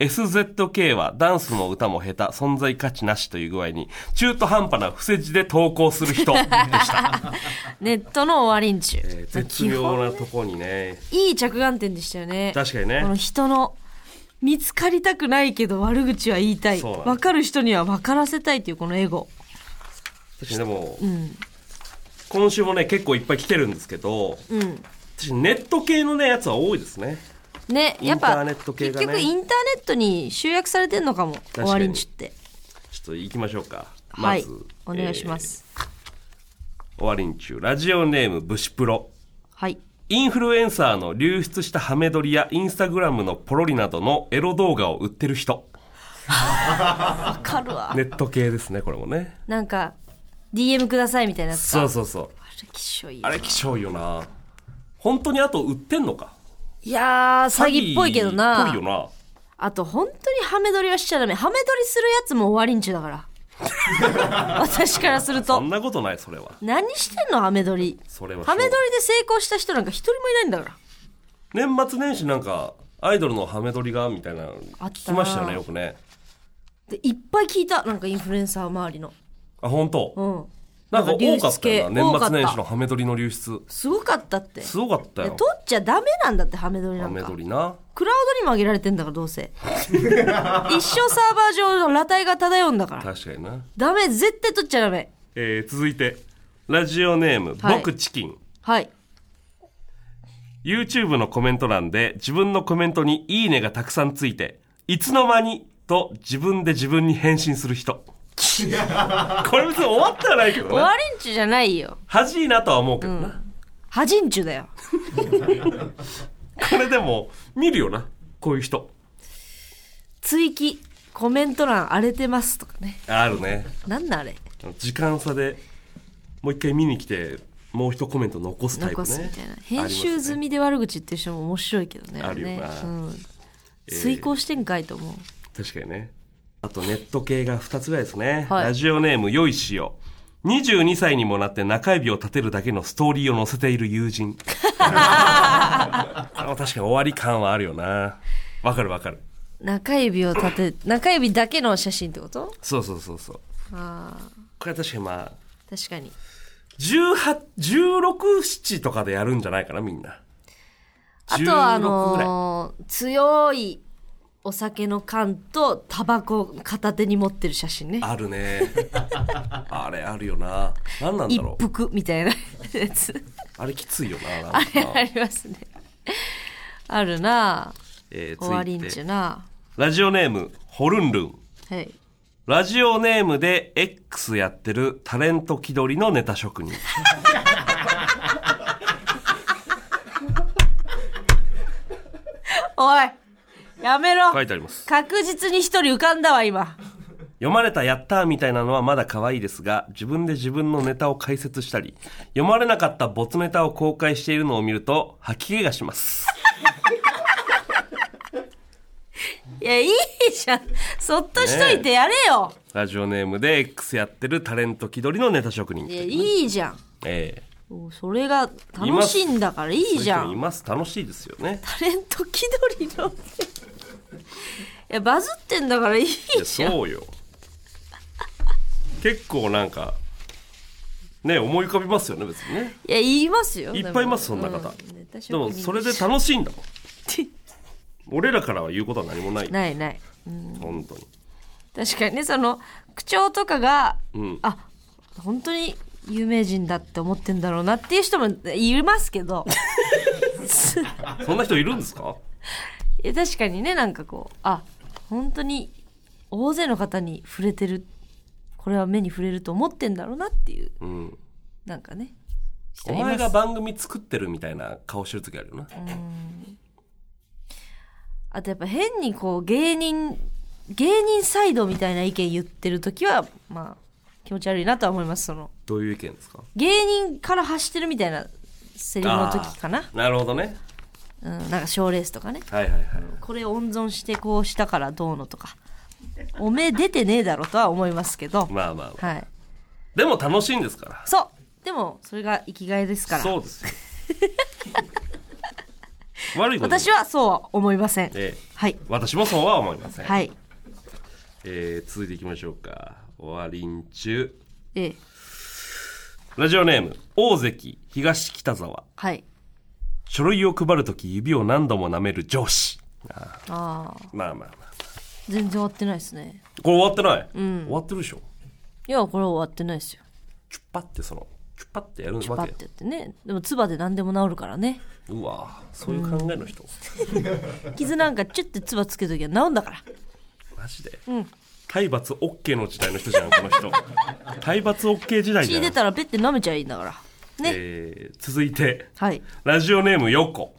SZK はダンスも歌も下手存在価値なしという具合に中途半端な伏せ字で投稿する人でした、ネットの終わりんちゅえー絶妙なとこにね。いい着眼点でしたよね。確かにね。この人の見つかりたくないけど悪口は言いたい。分かる人には分からせたいっていうこのエゴ。確かにでも、うん。今週もね結構いっぱい来てるんですけどうん。確かにネット系のねやつは多いですね。ねやっぱインターネット系がね。結局インターネットに集約されてんのかもに。終わりんちゅって。ちょっと行きましょうか。はいまず、お願いします、えー終わりんちゅうラジオネームブシプロ。はいインフルエンサーの流出したハメ撮りやインスタグラムのポロリなどのエロ動画を売ってる人。わかるわ。ネット系ですねこれもね。なんか DM くださいみたいなやつか。そうそうそうあれきしょいよあれ希少いよな。本当にあと売ってんのか？いやー詐欺っぽいけどな。詐欺っぽいよな。あと本当にハメ撮りはしちゃダメ。ハメ撮りするやつも終わりんちゅだから 私からすると。そんなことないそれは。何してんのハメ撮り。それはハメ撮りで成功した人なんか一人もいないんだから。年末年始なんかアイドルのハメ撮りがみたいなの聞きましたよねよくね。でいっぱい聞いたなんかインフルエンサー周りの。あ本当、うん。なんか多かったよな年末年始のハメ撮りの流出。すごかったって。すごかったよ。いや取っちゃダメなんだってハメ撮りなハメんか撮りなクラウドにも上げられてんだからどうせ。一生サーバー上の裸体が漂うんだから。確かにな。ダメ絶対取っちゃダメ。えー、続いてラジオネーム、はい。僕チキン。はい。YouTube のコメント欄で自分のコメントにいいねがたくさんついていつの間にと自分で自分に返信する人。これ別に終わってはないけどね。終わりんちゅじゃないよ。恥いなとは思うけどな、はじんちゅだよ これでも見るよな。こういう人。追記コメント欄荒れてますとかね。あるね。なんなんあれ？時間差でもう一回見に来てもう一コメント残すタイプね。残すみたいな。編集済みで悪口言ってる人も面白いけどねあるよな。ねうん。えー。遂行してんかいと思う。確かにね。あとネット系が2つぐらいですね、はい。ラジオネームよいしよ22歳にもなって中指を立てるだけのストーリーを載せている友人。これも確かに終わり感はあるよな。わかるわかる。中指を立て中指だけの写真ってこと？そうそうそうそう。ああ。これは確かにまあ確かに。181617とかでやるんじゃないかなみんな。あとはあ16のー強いお酒の缶とタバコ片手に持ってる写真ね。あるね。あれあるよな。何なん一だろう。服みたいなやつ。あれきついよななあれありますね。あるな。えー終わりんちゅな。ラジオネームホルンルン。はい。ラジオネームで X やってるタレント気取りのネタ職人。おいやめろ書いてあります。確実に一人浮かんだわ今読まれたやったーみたいなのはまだ可愛いですが、自分で自分のネタを解説したり、読まれなかったボツネタを公開しているのを見ると、吐き気がします。いやいいじゃんそっとしといてやれよ、ラジオネームで X やってるタレント気取りのネタ職人。いやいいじゃんえおそれが楽しいんだからいえいじゃんいます。楽しいですよね。タレント気取りの いやバズってんだからいいじゃんそうよ。結構なんか、ね、思い浮かびますよね、別にね。いや言いますよいっぱいいますそんな方うんでも人それで楽しいんだもん。俺らからは言うことは何もない。ないない本当に。確かにねその口調とかがうん。あ本当に有名人だって思ってんだろうなっていう人もいますけど そんな人いるんですか？いや確かにねなんかこうあ本当に大勢の方に触れてるこれは目に触れると思ってんだろうなっていううん。なんかね人お前が番組作ってるみたいな顔してる時あるよな。あとやっぱ変にこう芸人芸人サイドみたいな意見言ってる時はまあ気持ち悪いなとは思いますそのどういう意見ですか？芸人から発してるみたいなセリフの時かななるほどね。うん、なんか賞レースとかねはいはいはい。これ温存してこうしたからどうのとかおめえ出てねえだろとは思いますけどまあまあまあ。はいでも楽しいんですから。そうでもそれが生きがいですからそうですよ。悪いこと私はそうは思いませんええ、はい私もそうは思いません。はいえー続いていきましょうか。終わりん中。ええラジオネーム、大関東北沢。はい書類を配るとき指を何度も舐める上司。ああまあまあまあ。全然終わってないですね。これ終わってない、終わってるでしょ？いやこれ終わってないですよ。チュッパってその、チュッパってやるわけパッてやってね。でも唾で何でも治るからね。うわそういう考えの人。傷なんかチュッて唾つけときは治んだから。マジで？うん。体罰 OK の時代の人じゃん、この人。体罰 OK 時代じゃん。血出。たらペッて舐めちゃいいんだからね、えー続いて、はい。ラジオネームヨコ。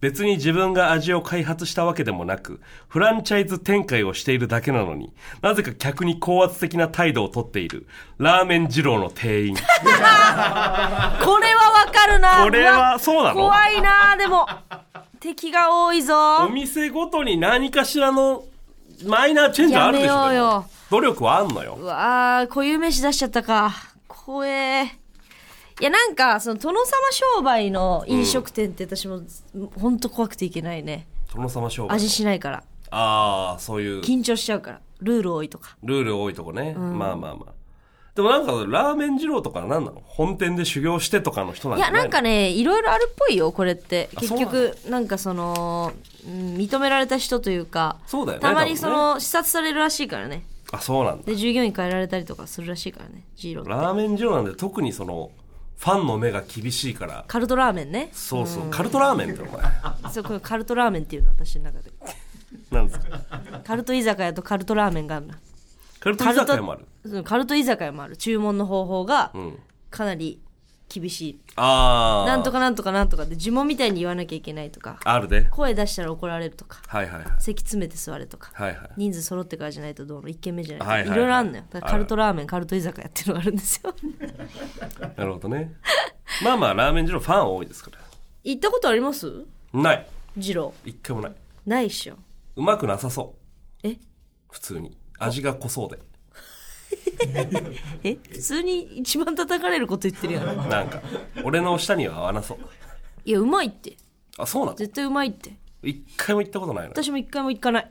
別に自分が味を開発したわけでもなく、フランチャイズ展開をしているだけなのに、なぜか客に高圧的な態度をとっている、ラーメン二郎の店員。これはわかるな。これはそうなの？怖いな。でも敵が多いぞ。お店ごとに何かしらのマイナーチェンジあるでしょやめようよ。でも努力はあんのよ。う。わー固有名詞出しちゃったか。怖えいやなんかその殿様商売の飲食店って私もほんと怖くていけないね。殿様商売。味しないから。ああ、そういう。緊張しちゃうから。ルール多いとか。ルール多いとこね、まあまあまあ。でもなんかラーメン二郎とか何なの？本店で修行してとかの人なんじゃないいやなんかねいろいろあるっぽいよこれって。あ結局なんかその、うん認められた人というかそうだよねたまにそ多分ね。の視察されるらしいからね。あそうなんだ。で従業員変えられたりとかするらしいからねジーロって。ラーメン二郎なんで特にそのファンの目が厳しいから。カルトラーメンね。そうそう、カルトラーメンってお前。そうこれカルトラーメンっていうの私の中で。なんですか？カルト居酒屋とカルトラーメンがあるなカルト居酒屋もある。うんカルト居酒屋もある。注文の方法がうん。かなり厳しい、ああなんとかなんとかなんとかで呪文みたいに言わなきゃいけないとか。あるで。声出したら怒られるとか。はいはいはい。席詰めて座れとか。はいはい。人数揃ってからじゃないとどうの。1軒目じゃない。と、はいはいはい。いろいろあるのよ。カルトラーメンカルト居酒屋っていうのがあるんですよ。なるほどね。まあまあラーメン二郎ファン多いですから。行ったことあります？ない。二郎。一回もない。ないっしょ。うまくなさそう。え？普通に。味が濃そうで え普通に一番叩かれること言ってるやん。なんか俺の舌には合わなそう。いやうまいって。あそうなの？絶対うまいって。一回も行ったことないの私も一回も行かない。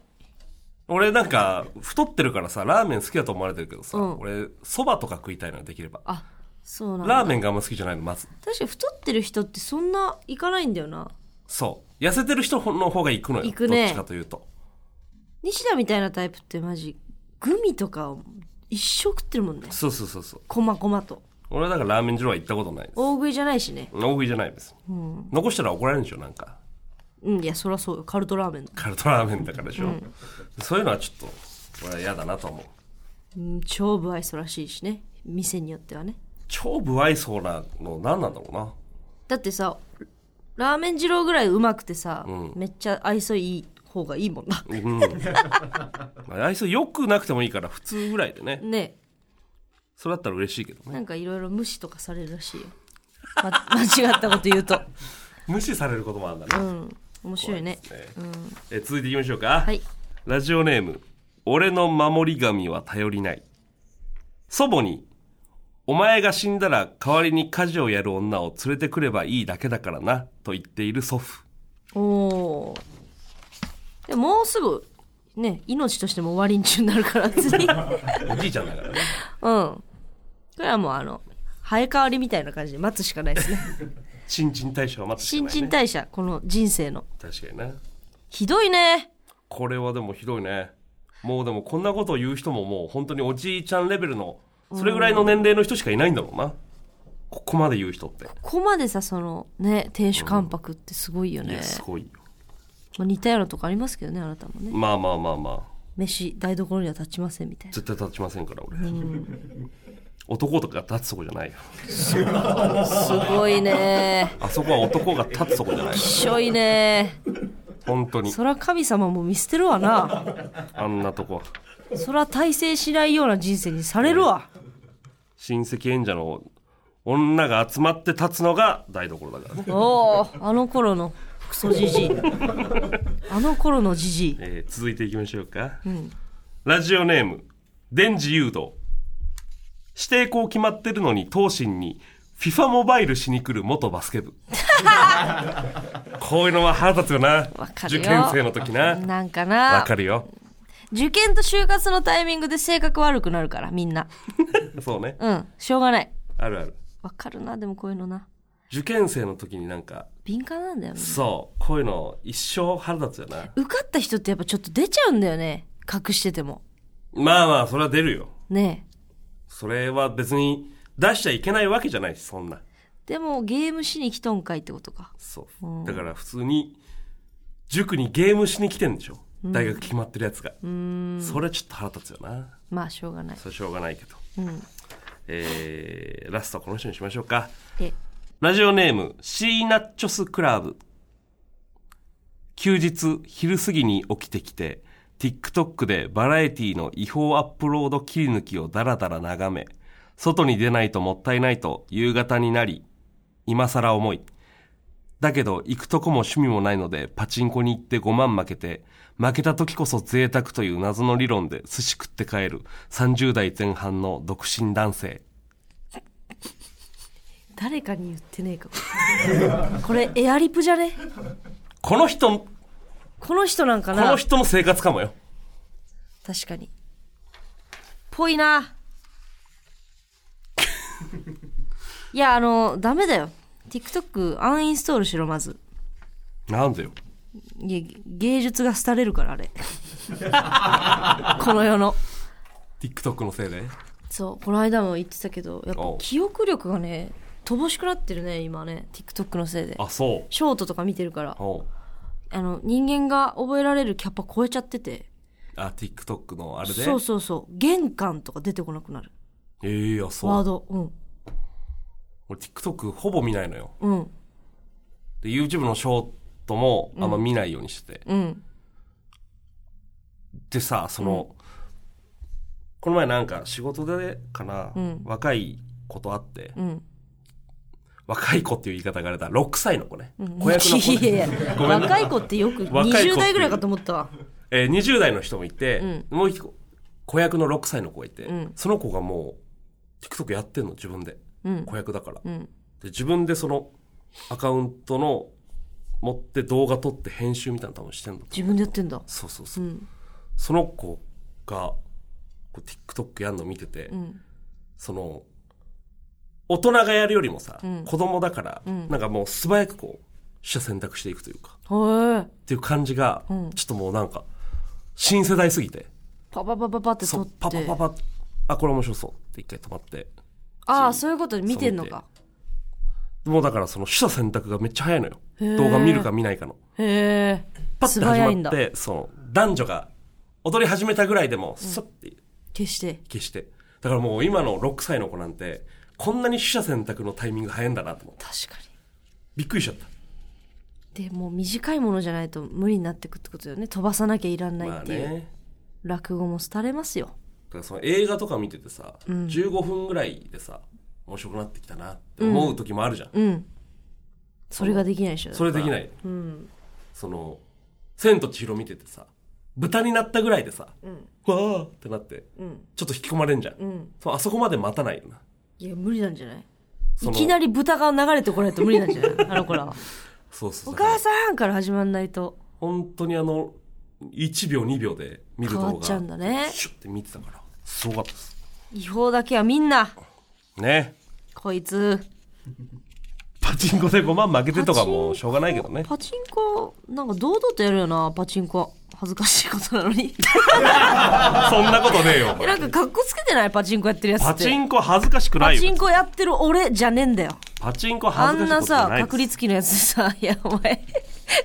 俺なんか太ってるからさラーメン好きだと思われてるけどさ、うん。俺そばとか食いたいのよできれば。あそうなんだ。ラーメンがあんま好きじゃないのまず。確かに太ってる人ってそんな行かないんだよな。そう。痩せてる人の方が行くのよ。行くね。どっちかというと。西田みたいなタイプってマジグミとかを一生食ってるもんね。そうそうそうそう。こまこまと。俺はだからラーメン二郎は行ったことないです。大食いじゃないしね。大食いじゃないです、残したら怒られるんでしょなんか。うんいやそりゃそうよ。カルトラーメンだ。カルトラーメンだからでしょ、そういうのはちょっと俺は嫌だなと思う。うん超不愛想らしいしね。店によってはね。超不愛想なの何なんだろうな。だってさラーメン二郎ぐらいうまくてさ、ん。めっちゃ愛想いい方がいいもんな。うん。まあ愛想良くなくてもいいから普通ぐらいでね。ね。それだったら嬉しいけどね。なんかいろいろ無視とかされるらしいよ、ま、間違ったこと言うと。無視されることもあるんだね、うん。面白いね。ね。え続いていきましょうか、はい。ラジオネーム俺の守り神は頼りない。祖母にお前が死んだら代わりに家事をやる女を連れてくればいいだけだからなと言っている祖父。おおーでももうすぐね命としても終わりんちゅうになるから別にうんおじいちゃんだからね。これはもうあの生え変わりみたいな感じで待つしかないですね。新陳代謝を待つしか新ない、ね、陳代謝この人生の。確かにね。ひどいね。これはでもひどいね。もうでもこんなことを言う人ももう本当におじいちゃんレベルのそれぐらいの年齢の人しかいないんだろうな。ここまで言う人って。ここまでさそのね亭主関白ってすごいよね。いや、すごいよまあ、似たようなとこありますけどねあなたもね。まあまあまあまあ。飯台所には立ちませんみたいな。絶対立ちませんから俺、男とかが立つとこじゃないよ。すごいね。あそこは男が立つとこじゃない。きしょいね。本当に。そら神様も見捨てるわな。あんなとこ。そら大成しないような人生にされるわ。親戚演者の女が集まって立つのが台所だからね、おおあの頃のクソじじいあの頃のじじいえー続いていきましょうか、ラジオネーム電磁誘導。指定校決まってるのに東進に FIFA モバイルしに来る元バスケ部。こういうのは腹立つよな。わかるよ。受験生の時な。なんかわなかるよ。受験と就活のタイミングで性格悪くなるからみんな。そうね。うん。しょうがない。あるある。わかるなでもこういうのな受験生の時になんか敏感なんだよね。そうこういうの一生腹立つよな。受かった人ってやっぱちょっと出ちゃうんだよね。隠してても。まあまあそれは出るよ。ね。えそれは別に出しちゃいけないわけじゃないしそんな。でもゲームしに来とんかいってことか。そう。だから普通に塾にゲームしに来てんでしょ。大学決まってるやつが。それちょっと腹立つよな。まあしょうがない。それしょうがないけど。うん。えー、ラストはこの人にしましょうか。えラジオネームシーナッチョスクラブ。休日昼過ぎに起きてきて TikTok でバラエティの違法アップロード切り抜きをダラダラ眺め外に出ないともったいないと夕方になり今更思い。だけど行くとこも趣味もないのでパチンコに行って5万負けて負けた時こそ贅沢という謎の理論で寿司食って帰る30代前半の独身男性。誰かに言ってねえかこれエアリプじゃね？この人この人なんかな？この人の生活かもよ確かにぽいな。いや、あの、ダメだよ。TikTok アンインストールしろ、まず。なんでよいや、芸術が廃れるから、あれ。この世の。TikTok のせいで？そう、この間も言ってたけど、やっぱ記憶力がね、乏しくなってるね、今ね。TikTok のせいで。あそうショートとか見てるから。おうあの、人間が覚えられるキャパ超えちゃってて。あ TikTok のあれで？そうそうそう。玄関とか出てこなくなる。ええあそうワード。うん。俺 TikTok ほぼ見ないのようん。で YouTube のショートもあんま見ないようにしてて、うん。でさその、この前なんか仕事でかな、ん若い子と会って、うん。若い子っていう言い方があれだ。6歳の子ね、子役の子、いやいや若い子ってよく若い子って。20代ぐらいかと思ったわ。えー20代の人もいて、もう一個子役の6歳の子がいて、ん。その子がもう TikTok やってんの自分で、うん。子役だから、うん。で自分でそのアカウントの持って動画撮って編集みたいなの多分してんの。自分でやってんだ。そうそうそう、うん。その子が TikTok やんの見てて、うん。その大人がやるよりもさ、ん。子供だから、なんかもう素早くこう取捨選択していくというか。っていう感じが、ん。ちょっともうなんか新世代すぎて。パパパパパって撮って。パパパパあこれ面白そうって一回止まって。ああ、そういうことで見てんのか。もうだからその取捨選択がめっちゃ早いのよ。動画見るか見ないかの。へえ。素パッて始。まってその男女が踊り始めたぐらいでもスッて消して。消して。だからもう今の6歳の子なんてこんなに取捨選択のタイミング早いんだなと思って確かに。びっくりしちゃった。でもう短いものじゃないと無理になってくってことだよね。飛ばさなきゃいらんないまあっていう、ね。落語も廃れますよ。だからその映画とか見ててさ、15分ぐらいでさ面白くなってきたなって思う時もあるじゃん、うん。それができないでしょそれできない。い、うん。その「千と千尋」見ててさ豚になったぐらいでさ、わーってなってうん。ちょっと引き込まれんじゃん、うん。そうあそこまで待たないよないや無理なんじゃない？いきなり豚が流れてこないと無理なんじゃない？あの子らは。そうそうお母さんから始まんないと。本当にあの1秒2秒で見る動画変わっちゃうんだね。シュッて見てたから。すごかったです。違法だけはみんな。ね。こいつ。パチンコで5万負けてとかもうしょうがないけどね。パチンコなんか堂々とやるよなパチンコ恥ずかしいことなのに。そんなことねえよなんか格好つけてない？パチンコやってるやつって。パチンコ恥ずかしくないよパチンコやってる俺じゃねえんだよ。パチンコあ恥ずんなさな確率機のやつでさ いやお前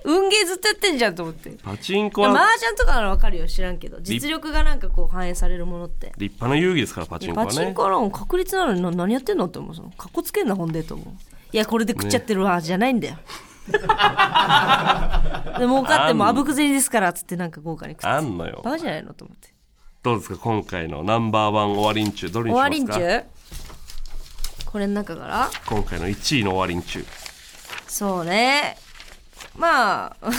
運ゲーずっとやってんじゃんと思って。パチンコ麻は雀とかならわかるよ知らんけど。実力がなんかこう反映されるものって。立派な遊戯ですからパチンコはパねチンコはなんか確率なのにな何やってんのって思うそのかっこつけんなほんでと思う。いやこれで食っちゃってるわ、じゃないんだよ で儲かってもあぶく銭ですからっつってなんか豪華に食って。あんのよ。バカじゃないのと思って。どうですか？今回のナンバーワン終わりんちゅうどれに終わりんしますかちゅう。これの中から？今回の1位の終わりんちゅう。そうね。まあ、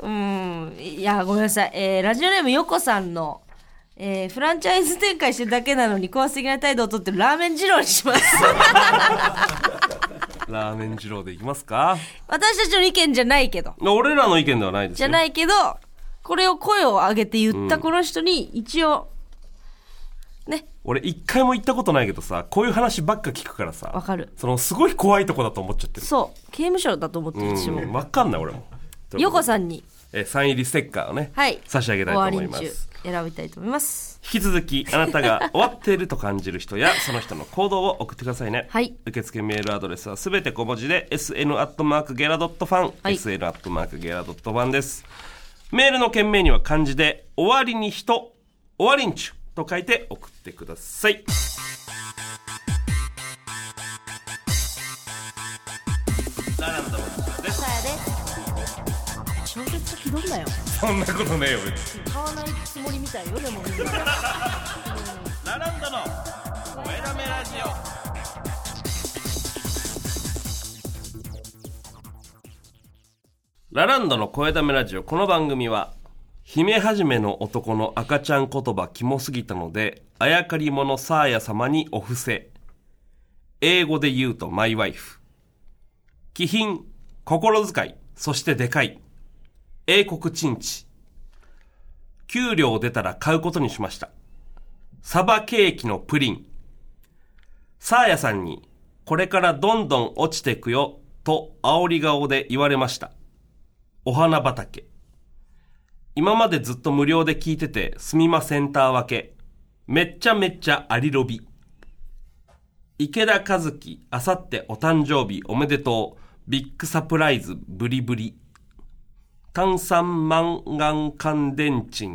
うん、いや、ごめんなさい。えーラジオネームよこさんの、えーフランチャイズ展開してるだけなのに怖すぎない態度をとってるラーメン二郎にします。ラーメン二郎でいきますか。私たちの意見じゃないけど。俺らの意見ではないですよ。じゃないけど、これを声を上げて言ったこの人に一応、ね、俺一回も行ったことないけどさこういう話ばっか聞くからさわかる。そのすごい怖いとこだと思っちゃってる。そう、刑務所だと思ってる私も。うん分かんない俺も。さんに、えーサイン入りステッカーをね、はい、差し上げたいと思います。中選びたいと思います。引き続きあなたが 終わっていると感じる人やその人の行動を送ってくださいね、はい。受付メールアドレスはすべて小文字で sn.gera.fan、はい。Sn.gera.fan です。メールの件名には漢字で「終わりに人」「終わりんちゅ」と書いて送ってください気取んなよ。そんなことねえよ別に。買わないつもりみたいよ、でもみんな。ラランドの声だめラジオ。ラランドの声だめラジオ。この番組は姫はじめの男の赤ちゃん言葉キモすぎたのであやかり者サーヤ様にお布施。英語で言うとマイワイフ気品心遣いそしてでかい英国チンチ給料出たら買うことにしましたサバケーキのプリン。サーヤさんに、これからどんどん落ちてくよ、と煽り顔で言われました。お花畑。今までずっと無料で聞いてて、すみまセンター分け。めっちゃめっちゃアリロビ。池田和樹、あさってお誕生日おめでとう。ビッグサプライズ、ブリブリ。炭酸マンガン乾電池。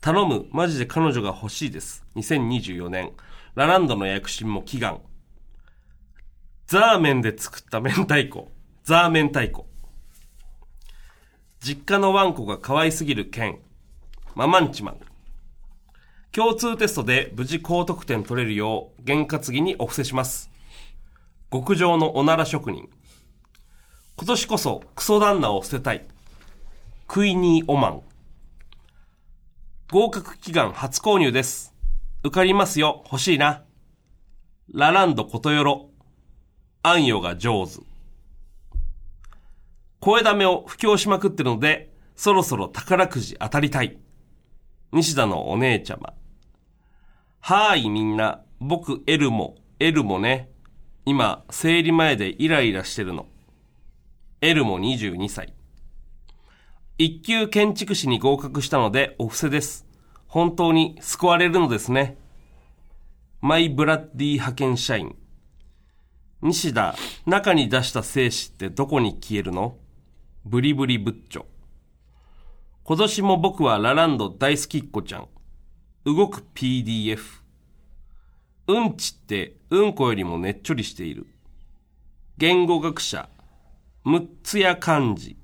頼む、マジで彼女が欲しいです。2024年。ラランドの躍進も祈願。ザーメンで作った明太子。ザーメン太鼓。実家のワンコが可愛すぎる件。ママンチマン。共通テストで無事高得点取れるよう、験担ぎにお布施します。極上のおなら職人。今年こそクソ旦那を捨てたい。クイニーオマン。合格祈願初購入です。受かりますよ、欲しいな。ラランドことよろ。あんよが上手。声ダメを布教しまくってるので、そろそろ宝くじ当たりたい。西田のお姉ちゃま。はーいみんな、僕エルモ、エルモね。今、生理前でイライラしてるの。エルモ22歳。一級建築士に合格したのでお布施です。本当に救われるのですね。マイブラッディ派遣社員。西田、中に出した精子ってどこに消えるの？ブリブリブッチョ。今年も僕はラランド大好きっ子ちゃん。動く PDF。うんちってうんこよりもねっちょりしている。言語学者。六つや漢字。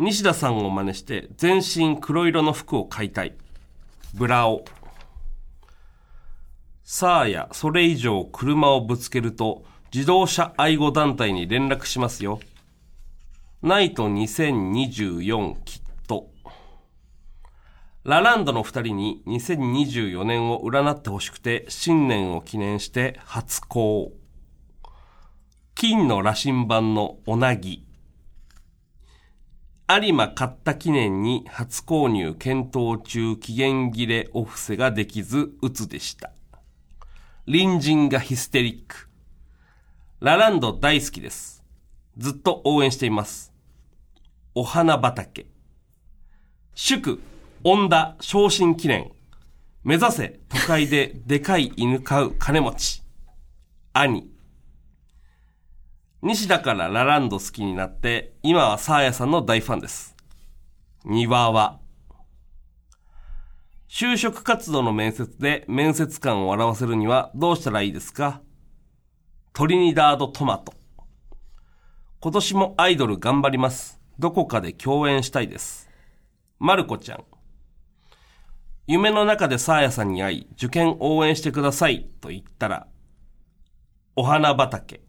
西田さんを真似して全身黒色の服を買いたい。ブラオ。さあや、それ以上車をぶつけると自動車愛護団体に連絡しますよ。ナイト2024きっと。ラランドの二人に2024年を占ってほしくて新年を記念して初行。金の羅針盤のおなぎ。有馬買った記念に初購入検討中期限切れお布施ができず鬱でした。隣人がヒステリック。ラランド大好きです。ずっと応援しています。お花畑。祝、恩田昇進記念。目指せ都会ででかい犬飼う金持ち。兄。西田からラランド好きになって、今はサーヤさんの大ファンです。庭は。就職活動の面接で面接官を笑わせるにはどうしたらいいですか？トリニダードトマト。今年もアイドル頑張ります。どこかで共演したいです。まる子ちゃん。夢の中でサーヤさんに会い、受験応援してくださいと言ったら、お花畑。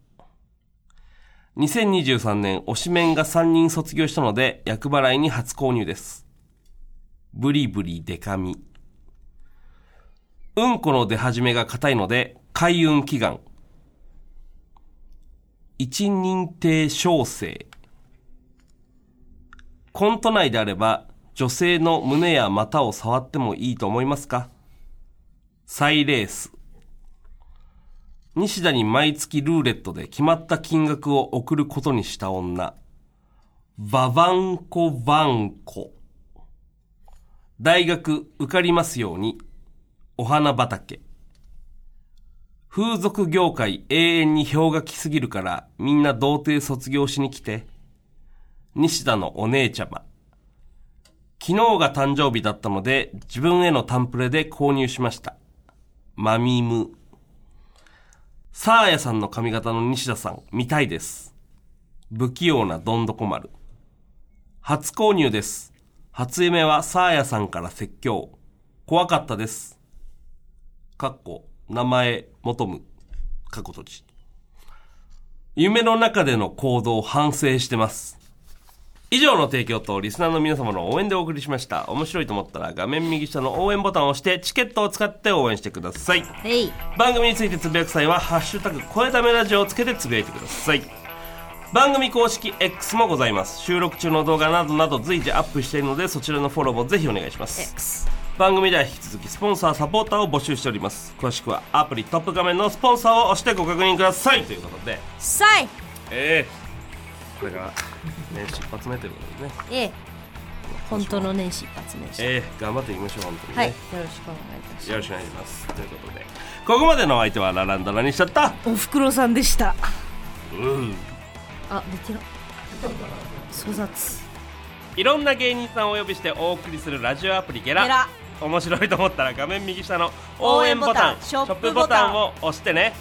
2023年推しメンが3人卒業したので、厄払いに初購入です。ブリブリデカミ。うんこの出始めが硬いので、開運祈願。一認定小生。コント内であれば、女性の胸や股を触ってもいいと思いますか？サイレース。西田に毎月ルーレットで決まった金額を送ることにした女。ババンコバンコ。大学受かりますように。お花畑。風俗業界永遠に票が来すぎるからみんな童貞卒業しに来て。西田のお姉ちゃま。昨日が誕生日だったので自分へのタンプレで購入しました。マミム。サーヤさんの髪型の西田さん、見たいです。不器用などんどこ丸。初購入です。初夢はサーヤさんから説教。怖かったです。かっこ、名前、求む。かっこ閉じ。夢の中での行動を反省してます。以上の提供とリスナーの皆様の応援でお送りしました。面白いと思ったら画面右下の応援ボタンを押してチケットを使って応援してください。番組についてつぶやく際は「ハッシュタグ声だめラジオ」をつけてつぶやいてください。番組公式 X もございます。収録中の動画などなど随時アップしているのでそちらのフォローもぜひお願いします。X 番組では引き続きスポンサーサポーターを募集しております。詳しくはアプリトップ画面のスポンサーを押してご確認ください。ということで。さい。ええこれから年始一発目ということでね。ええ。本当の年始一発目でした、ええ頑張っていきましょう本当にね、はいよろしくお願いいたします。よろしくお願いします。ということでここまでのお相手はラランドラにしちゃった。おふくろさんでした。うん。あベテラン粗雑。いろんな芸人さんをお呼びしてお送りするラジオアプリゲラ。ゲラ。面白いと思ったら画面右下の応援ボタン応援ボタン。ショップボタンを押してね。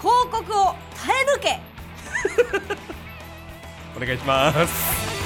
広告を耐え抜け お願いします。